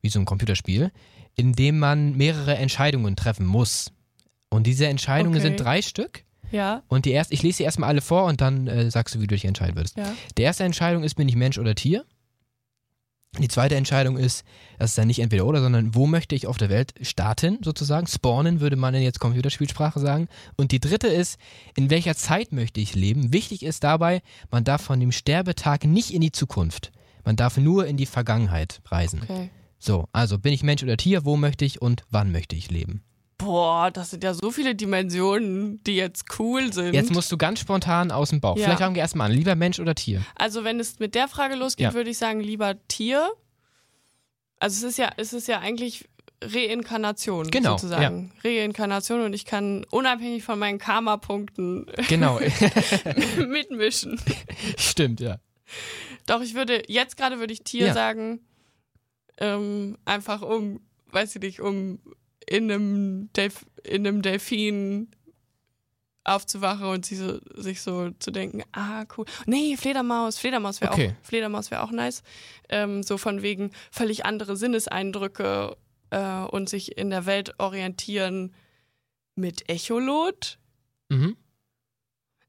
wie so ein Computerspiel, in dem man mehrere Entscheidungen treffen muss. Und diese Entscheidungen
Okay.
sind drei Stück.
ja,
Und die erste, ich lese sie erstmal alle vor und dann äh, sagst du, wie du dich entscheiden würdest.
ja.
Die erste Entscheidung ist, bin ich Mensch oder Tier? Die zweite Entscheidung ist, das ist dann nicht entweder oder, sondern wo möchte ich auf der Welt starten, sozusagen. Spawnen würde man in jetzt Computerspielsprache sagen. Und die dritte ist, in welcher Zeit möchte ich leben? Wichtig ist dabei, man darf von dem Sterbetag nicht in die Zukunft. Man darf nur in die Vergangenheit reisen.
Okay.
So, also bin ich Mensch oder Tier, wo möchte ich und wann möchte ich leben?
Boah, das sind ja so viele Dimensionen, die jetzt cool sind.
Jetzt musst du ganz spontan aus dem Bauch.
Ja.
Vielleicht fangen wir erstmal an. Lieber Mensch oder Tier?
also wenn es mit der Frage losgeht,
Ja.
würde ich sagen, lieber Tier. Also es ist ja, es ist ja eigentlich Reinkarnation
Genau,
sozusagen. Reinkarnation und ich kann unabhängig von meinen Karma-Punkten [LAUGHS]
Genau, [LAUGHS]
mitmischen.
stimmt, ja.
Doch, ich würde, jetzt gerade würde ich Tier
Ja.
sagen, ähm, einfach um, weiß ich nicht, um in einem, Delf in einem Delfin aufzuwachen und sich so, sich so zu denken, ah, cool. Nee, Fledermaus, Fledermaus wäre
Okay.
auch, Fledermaus wäre auch nice. Ähm, so von wegen völlig andere Sinneseindrücke äh, und sich in der Welt orientieren mit Echolot.
Mhm.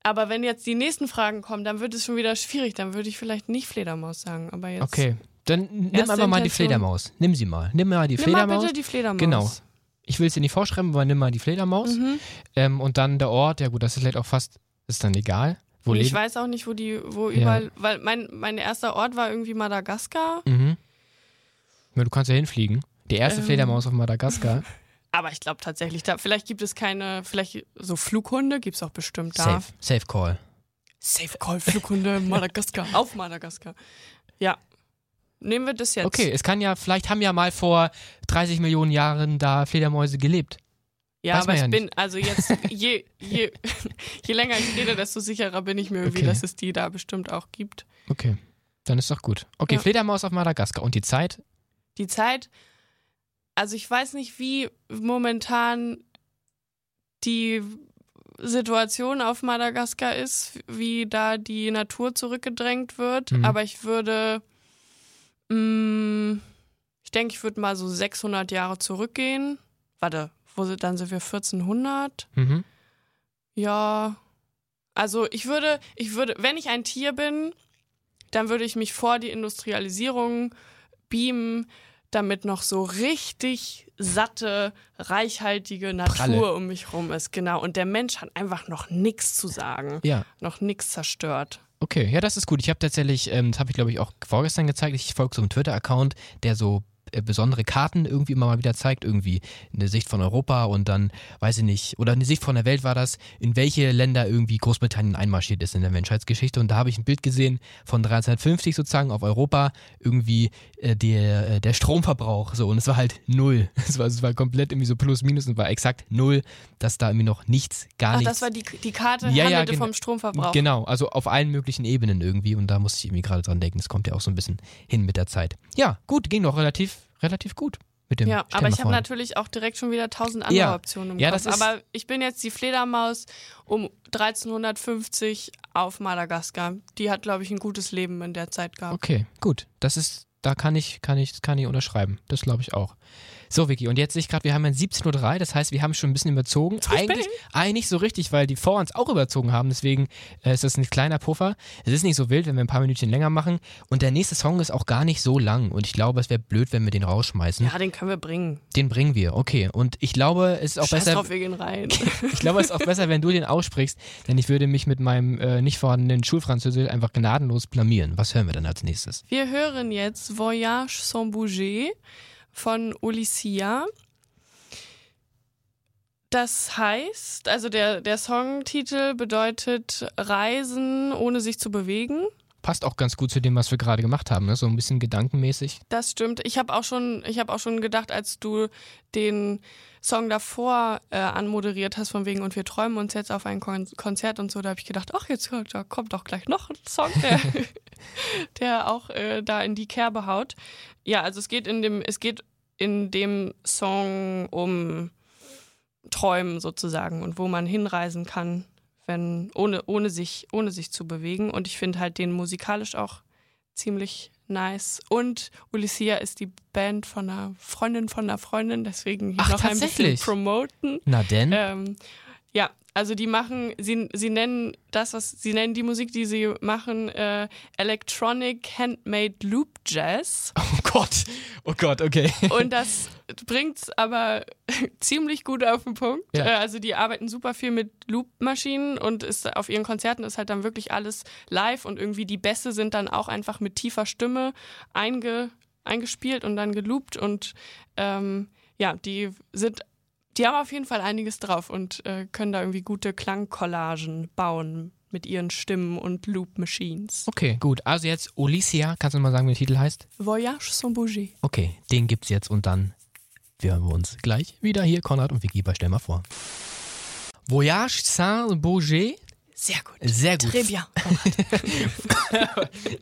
Aber wenn jetzt die nächsten Fragen kommen, dann wird es schon wieder schwierig. Dann würde ich vielleicht nicht Fledermaus sagen. Aber jetzt.
Okay, dann nimm einfach mal die. Fledermaus. Nimm sie mal. Nimm mal die
Nimm mal
Fledermaus.
bitte die Fledermaus.
Genau. Ich will es dir nicht vorschreiben, aber nimm mal die Fledermaus.
Mhm.
Ähm, und dann der Ort, ja gut, das ist vielleicht auch fast, ist dann egal. Wo
ich weiß auch nicht, wo die, wo
Ja.
überall, weil mein, mein erster Ort war irgendwie Madagaskar.
Mhm. Ja, du kannst ja hinfliegen. Die erste
Ähm.
Fledermaus auf Madagaskar. [LAUGHS]
Aber ich glaube tatsächlich, da, vielleicht gibt es keine, vielleicht so Flughunde gibt es auch bestimmt da.
Safe. Safe Call.
Safe Call Flughunde Madagaskar. Auf Madagaskar. Ja. Nehmen wir das jetzt.
Okay, es kann ja, vielleicht haben ja mal vor 30 Millionen Jahren da Fledermäuse gelebt.
Ja,
Weiß
aber ich
ja
bin, also jetzt, [LAUGHS] je, je, je länger ich rede, desto sicherer bin ich mir irgendwie,
Okay.
dass es die da bestimmt auch gibt.
Okay, dann ist doch gut. Okay,
Ja.
Fledermaus auf Madagaskar. Und die Zeit?
Die Zeit, also ich weiß nicht, wie momentan die Situation auf Madagaskar ist, wie da die Natur zurückgedrängt wird,
Mhm.
aber ich würde, ich denke, ich würde mal so 600 Jahre zurückgehen. Warte, wo sind, dann sind wir 1400?
Mhm.
Ja, also ich würde, ich würde, wenn ich ein Tier bin, dann würde ich mich vor die Industrialisierung beamen, damit noch so richtig satte, reichhaltige Natur
Pralle.
um mich rum ist. Genau. Und der Mensch hat einfach noch nichts zu sagen,
Ja.
noch nichts zerstört.
Okay, ja, das ist gut. Ich habe tatsächlich, ähm, das habe ich glaube ich auch vorgestern gezeigt, ich folge so einem Twitter-Account, der so besondere Karten irgendwie immer mal wieder zeigt, irgendwie eine Sicht von Europa und dann, weiß ich nicht, oder eine Sicht von der Welt war das, in welche Länder irgendwie Großbritannien einmarschiert ist in der Menschheitsgeschichte und da habe ich ein Bild gesehen von 1350 sozusagen auf Europa, irgendwie äh, der, äh, der Stromverbrauch so und es war halt null. [LAUGHS] Es war, es war komplett irgendwie so plus minus und war exakt null, dass da irgendwie noch nichts, gar
Ach,
nichts.
das war die, die Karte,
Ja, ja,
vom Stromverbrauch.
Genau, also auf allen möglichen Ebenen irgendwie und da musste ich irgendwie gerade dran denken. Das kommt ja auch so ein bisschen hin mit der Zeit. Ja, gut, ging doch relativ, relativ gut mit dem
Ja, aber ich habe natürlich auch direkt schon wieder tausend andere
Ja.
Optionen im
Ja,
Kopf.
das ist-
aber ich bin jetzt die Fledermaus um 1350 auf Madagaskar. Die hat, glaube ich, ein gutes Leben in der Zeit gehabt.
Okay, gut. Das ist, da kann ich, kann ich, das kann ich unterschreiben. Das glaube ich auch. So, Vicky, und jetzt sehe ich gerade, wir haben ja 17.03 Uhr, das heißt, wir haben schon ein bisschen überzogen. Eigentlich, eigentlich so richtig, weil die vor uns auch überzogen haben, deswegen äh, ist das ein kleiner Puffer. Es ist nicht so wild, wenn wir ein paar Minütchen länger machen. Und der nächste Song ist auch gar nicht so lang. Und ich glaube, es wäre blöd, wenn wir den rausschmeißen.
Ja, den können wir bringen.
Den bringen wir, okay. Und ich glaube, es ist auch
Scheiß
besser.
drauf, wir gehen rein. [LAUGHS]
ich glaube, es ist auch besser, wenn du den aussprichst, denn ich würde mich mit meinem äh, nicht vorhandenen Schulfranzösisch einfach gnadenlos blamieren. Was hören wir dann als nächstes?
Wir hören jetzt Voyage sans bouger von Ulissia. Das heißt, also der, der Songtitel bedeutet Reisen ohne sich zu bewegen.
Passt auch ganz gut zu dem, was wir gerade gemacht haben, ne? so ein bisschen gedankenmäßig.
Das stimmt. Ich habe auch schon, auch schon gedacht, als du den Song davor äh, anmoderiert hast, von wegen und wir träumen uns jetzt auf ein Kon Konzert und so, da habe ich gedacht, ach jetzt da kommt doch gleich noch ein Song, der, [LAUGHS] der auch äh, da in die Kerbe haut. Ja, also es geht in dem, es geht in dem Song um Träumen sozusagen und wo man hinreisen kann, wenn ohne ohne sich ohne sich zu bewegen. Und ich finde halt den musikalisch auch ziemlich nice. Und Ulissia ist die Band von einer Freundin von einer Freundin, deswegen hier
Ach,
noch ein bisschen promoten.
Na denn?
Ähm, ja, also die machen, sie, sie nennen das, was sie nennen die Musik, die sie machen, äh, Electronic Handmade Loop Jazz. [LAUGHS]
Oh Gott, oh Gott, okay.
Und das bringt's aber [LAUGHS] ziemlich gut auf den Punkt.
Ja.
Äh, Also die arbeiten super viel mit Loop-Maschinen und ist auf ihren Konzerten ist halt dann wirklich alles live und irgendwie die Bässe sind dann auch einfach mit tiefer Stimme einge, eingespielt und dann geloopt und ähm, ja, die sind die haben auf jeden Fall einiges drauf und äh, können da irgendwie gute Klangcollagen bauen mit ihren Stimmen und Loop-Machines.
Okay, gut. Also jetzt Ulissia, kannst du mal sagen, wie der Titel heißt?
Voyage sans bouger.
Okay, den gibt's jetzt und dann hören wir uns gleich wieder hier, Konrad und Vicky bei Stell mal vor. Voyage sans bouger.
Sehr gut.
Sehr gut.
Très bien.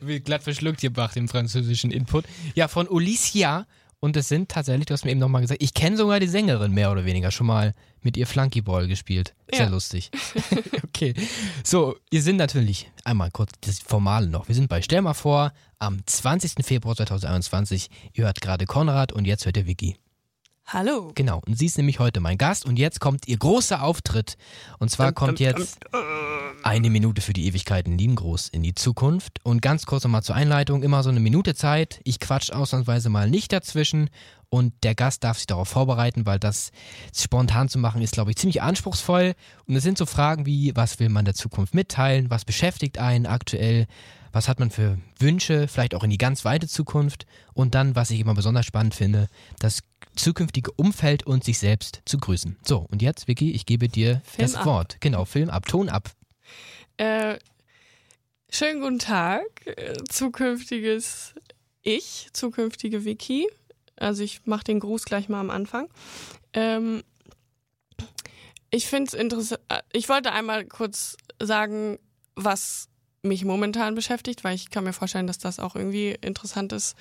[LAUGHS]
Wird glatt verschluckt hier Bach dem französischen Input. Ja, von Ulissia. Und es sind tatsächlich, du hast mir eben nochmal gesagt, ich kenne sogar die Sängerin mehr oder weniger schon mal mit ihr Flunkyball gespielt. Sehr
Ja.
lustig. [LAUGHS] [LAUGHS] okay. So, wir sind natürlich, einmal kurz das Formale noch. Wir sind bei Stell mal vor, am 20. Februar 2021. Ihr hört gerade Konrad und jetzt hört ihr Vicky.
Hallo.
Genau, und sie ist nämlich heute mein Gast und jetzt kommt ihr großer Auftritt. Und zwar
Dum,
kommt
dum,
jetzt eine Minute für die Ewigkeiten lieben groß in die Zukunft. Und ganz kurz nochmal zur Einleitung, immer so eine Minute Zeit. Ich quatsch ausnahmsweise mal nicht dazwischen und der Gast darf sich darauf vorbereiten, weil das spontan zu machen ist, glaube ich, ziemlich anspruchsvoll. Und es sind so Fragen wie, was will man der Zukunft mitteilen, was beschäftigt einen aktuell, was hat man für Wünsche, vielleicht auch in die ganz weite Zukunft und dann, was ich immer besonders spannend finde, das zukünftige Umfeld und sich selbst zu grüßen. So, und jetzt, Vicky, ich gebe dir
Film
das
ab.
Wort. Genau, Film ab, Ton ab.
Äh, schönen guten Tag, äh, zukünftiges Ich, zukünftige Vicky. Also ich mache den Gruß gleich mal am Anfang. Ähm, ich finde es interessant. Ich wollte einmal kurz sagen, was mich momentan beschäftigt, weil ich kann mir vorstellen, dass das auch irgendwie interessant ist,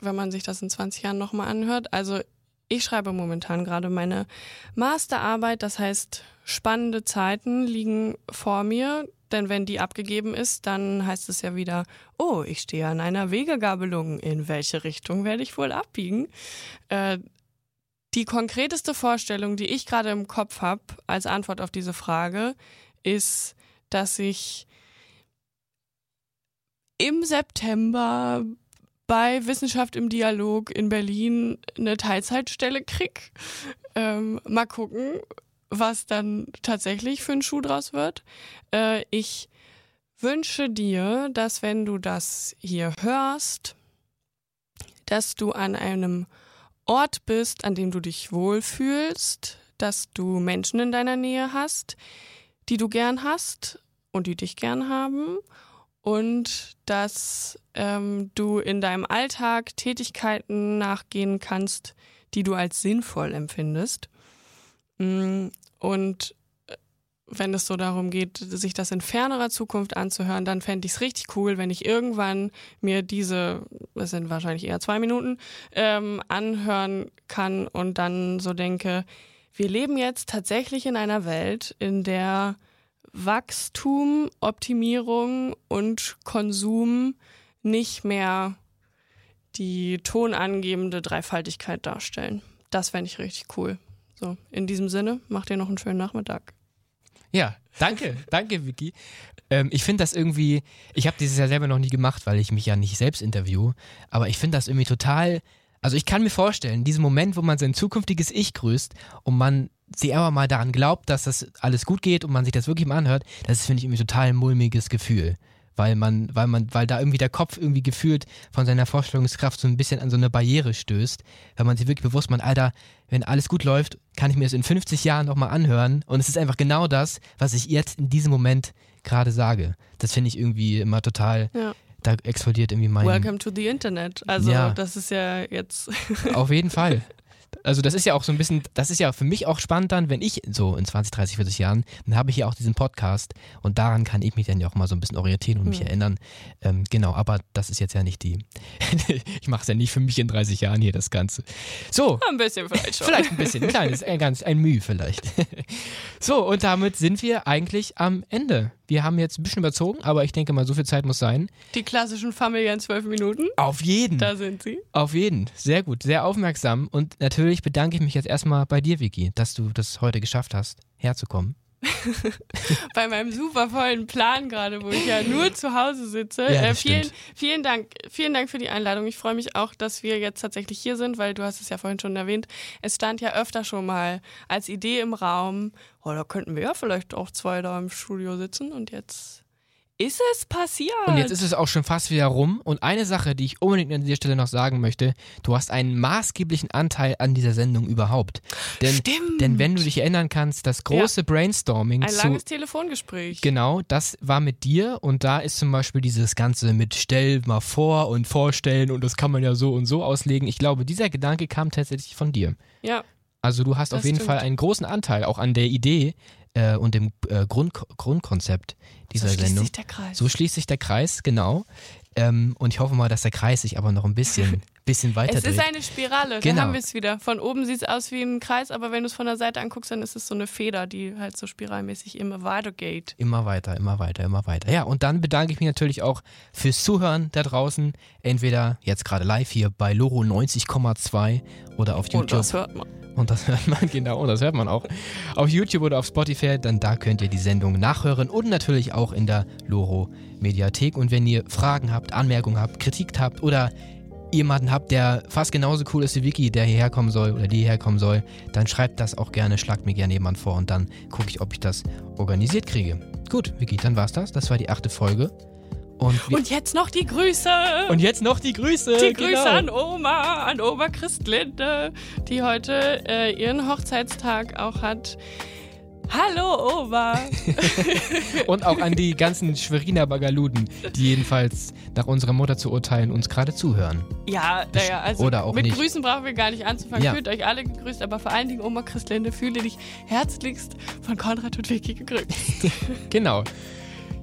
wenn man sich das in 20 Jahren nochmal anhört. Also ich schreibe momentan gerade meine Masterarbeit, das heißt, spannende Zeiten liegen vor mir, denn wenn die abgegeben ist, dann heißt es ja wieder, oh, ich stehe an einer Wegegabelung, in welche Richtung werde ich wohl abbiegen? Äh, die konkreteste Vorstellung, die ich gerade im Kopf habe als Antwort auf diese Frage, ist, dass ich im September bei Wissenschaft im Dialog in Berlin eine Teilzeitstelle krieg. Ähm, mal gucken, was dann tatsächlich für ein Schuh draus wird. Äh, ich wünsche dir, dass wenn du das hier hörst, dass du an einem Ort bist, an dem du dich wohlfühlst, dass du Menschen in deiner Nähe hast, die du gern hast und die dich gern haben und dass ähm, du in deinem Alltag Tätigkeiten nachgehen kannst, die du als sinnvoll empfindest. Mm, Und äh, wenn es so darum geht, sich das in fernerer Zukunft anzuhören, dann fände ich es richtig cool, wenn ich irgendwann mir diese, das sind wahrscheinlich eher zwei Minuten, ähm, anhören kann und dann so denke, wir leben jetzt tatsächlich in einer Welt, in der Wachstum, Optimierung und Konsum nicht mehr die tonangebende Dreifaltigkeit darstellen. das fände ich richtig cool. So, in diesem Sinne, macht ihr noch einen schönen Nachmittag.
Ja, danke, [LAUGHS] danke, Vicky. Ähm, ich finde das irgendwie, ich habe dieses ja selber noch nie gemacht, weil ich mich ja nicht selbst interview, aber ich finde das irgendwie total, also ich kann mir vorstellen, diesen Moment, wo man sein zukünftiges Ich grüßt und man sie aber mal daran glaubt, dass das alles gut geht und man sich das wirklich mal anhört, das ist, finde ich, irgendwie total ein mulmiges Gefühl weil man, weil man, weil da irgendwie der Kopf irgendwie gefühlt von seiner Vorstellungskraft so ein bisschen an so eine Barriere stößt, wenn man sich wirklich bewusst macht, Alter, wenn alles gut läuft, kann ich mir das in 50 Jahren nochmal anhören und es ist einfach genau das, was ich jetzt in diesem Moment gerade sage. Das finde ich irgendwie immer total, ja. Da explodiert irgendwie mein...
Welcome to the Internet. Also ja. das ist ja jetzt...
Auf jeden Fall. [LAUGHS] Also das ist ja auch so ein bisschen, das ist ja für mich auch spannend dann, wenn ich so in 20, 30, 40 Jahren, dann habe ich ja auch diesen Podcast und daran kann ich mich dann ja auch mal so ein bisschen orientieren und mich mhm. erinnern. Ähm, genau, aber das ist jetzt ja nicht die, [LAUGHS] ich mache es ja nicht für mich in 30 Jahren hier das Ganze. So.
Ein bisschen vielleicht schon.
Vielleicht ein bisschen, ein kleines, ein ganz, ein Mühe vielleicht. [LAUGHS] so, und damit sind wir eigentlich am Ende. Wir haben jetzt ein bisschen überzogen, aber ich denke mal, so viel Zeit muss sein.
Die klassischen familiären zwölf Minuten.
Auf jeden.
Da sind sie.
Auf jeden. Sehr gut, sehr aufmerksam. Und natürlich bedanke ich mich jetzt erstmal bei dir, Vicky, dass du das heute geschafft hast, herzukommen. [LAUGHS]
bei meinem super vollen Plan gerade, wo ich ja [LAUGHS] nur zu Hause sitze. Ja, äh, vielen, vielen Dank, vielen Dank für die Einladung. Ich freue mich auch, dass wir jetzt tatsächlich hier sind, weil du hast es ja vorhin schon erwähnt. Es stand ja öfter schon mal als Idee im Raum. Oh, da könnten wir ja vielleicht auch zwei da im Studio sitzen und jetzt ist es passiert.
Und jetzt ist es auch schon fast wieder rum. Und eine Sache, die ich unbedingt an dieser Stelle noch sagen möchte, du hast einen maßgeblichen Anteil an dieser Sendung überhaupt. Denn,
Stimmt.
Denn wenn du dich erinnern kannst, das große ja. Brainstorming.
Ein zu, langes Telefongespräch.
Genau, das war mit dir. Und da ist zum Beispiel dieses Ganze mit stell mal vor und vorstellen und das kann man ja so und so auslegen. Ich glaube, dieser Gedanke kam tatsächlich von dir.
Ja.
Also du hast auf jeden stimmt. Fall einen großen Anteil auch an der Idee äh, und dem äh, Grund, Grundkonzept dieser
so
Sendung. So
schließt sich der Kreis.
So schließt sich der Kreis, genau. Ähm, und ich hoffe mal, dass der Kreis sich aber noch ein bisschen, [LAUGHS] bisschen weiter
Es
dreht.
ist eine Spirale, genau. da haben wir es wieder. Von oben sieht es aus wie ein Kreis, aber wenn du es von der Seite anguckst, dann ist es so eine Feder, die halt so spiralmäßig immer weiter geht.
Immer weiter, immer weiter, immer weiter. Ja, und dann bedanke ich mich natürlich auch fürs Zuhören da draußen. Entweder jetzt gerade live hier bei Loro 90,2 oder auf YouTube. Und
das hört man.
Und das [LAUGHS] hört man, genau, und das hört man auch auf YouTube oder auf Spotify. Dann da könnt ihr die Sendung nachhören und natürlich auch in der Loro Mediathek. Und wenn ihr Fragen habt, Anmerkungen habt, Kritik habt oder jemanden habt, der fast genauso cool ist wie Vicky, der hierher kommen soll oder die hierher kommen soll, dann schreibt das auch gerne, schlagt mir gerne jemand vor und dann gucke ich, ob ich das organisiert kriege. Gut, Vicky, dann war's das. Das war die achte Folge.
Und, und, jetzt noch die Grüße.
Und jetzt noch die Grüße.
Die Grüße genau. an Oma, an Oma Christlinde, die heute äh, ihren Hochzeitstag auch hat. Hallo Oma. [LAUGHS]
und auch an die ganzen Schweriner Bagaluden, die jedenfalls nach unserer Mutter zu urteilen uns gerade zuhören.
Ja, naja, also
Oder auch
mit
nicht.
Grüßen brauchen wir gar nicht anzufangen. Ja. Fühlt euch alle gegrüßt, aber vor allen Dingen Oma Christlinde, fühle dich herzlichst von Konrad und Vicky gegrüßt. [LAUGHS]
genau.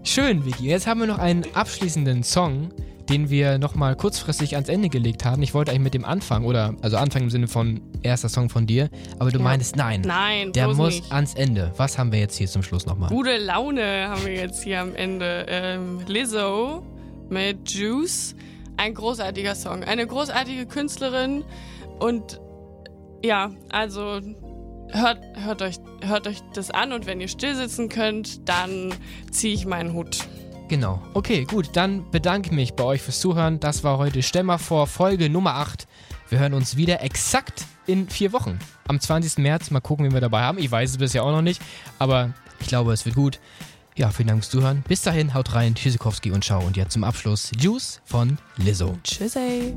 Schön, Vicky. Jetzt haben wir noch einen abschließenden Song, den wir nochmal kurzfristig ans Ende gelegt haben. Ich wollte eigentlich mit dem Anfang, oder also Anfang im Sinne von erster Song von dir, aber du ja. meinst nein.
Nein,
der muss
nicht.
ans Ende. Was haben wir jetzt hier zum Schluss nochmal?
Gute Laune haben wir jetzt hier am Ende. Ähm, Lizzo mit Juice. Ein großartiger Song. Eine großartige Künstlerin und ja, also hört, hört, euch, hört euch das an und wenn ihr still sitzen könnt, dann ziehe ich meinen Hut.
Genau. Okay, gut. Dann bedanke ich mich bei euch fürs Zuhören. Das war heute Stell mal vor, Folge Nummer 8. Wir hören uns wieder exakt in vier Wochen. Am 20. März. Mal gucken, wie wir dabei haben. Ich weiß es bisher auch noch nicht. Aber ich glaube, es wird gut. Ja, vielen Dank fürs Zuhören. Bis dahin, haut rein. Tschüssikowski und ciao. Und jetzt zum Abschluss Juice von Lizzo.
Tschüssi.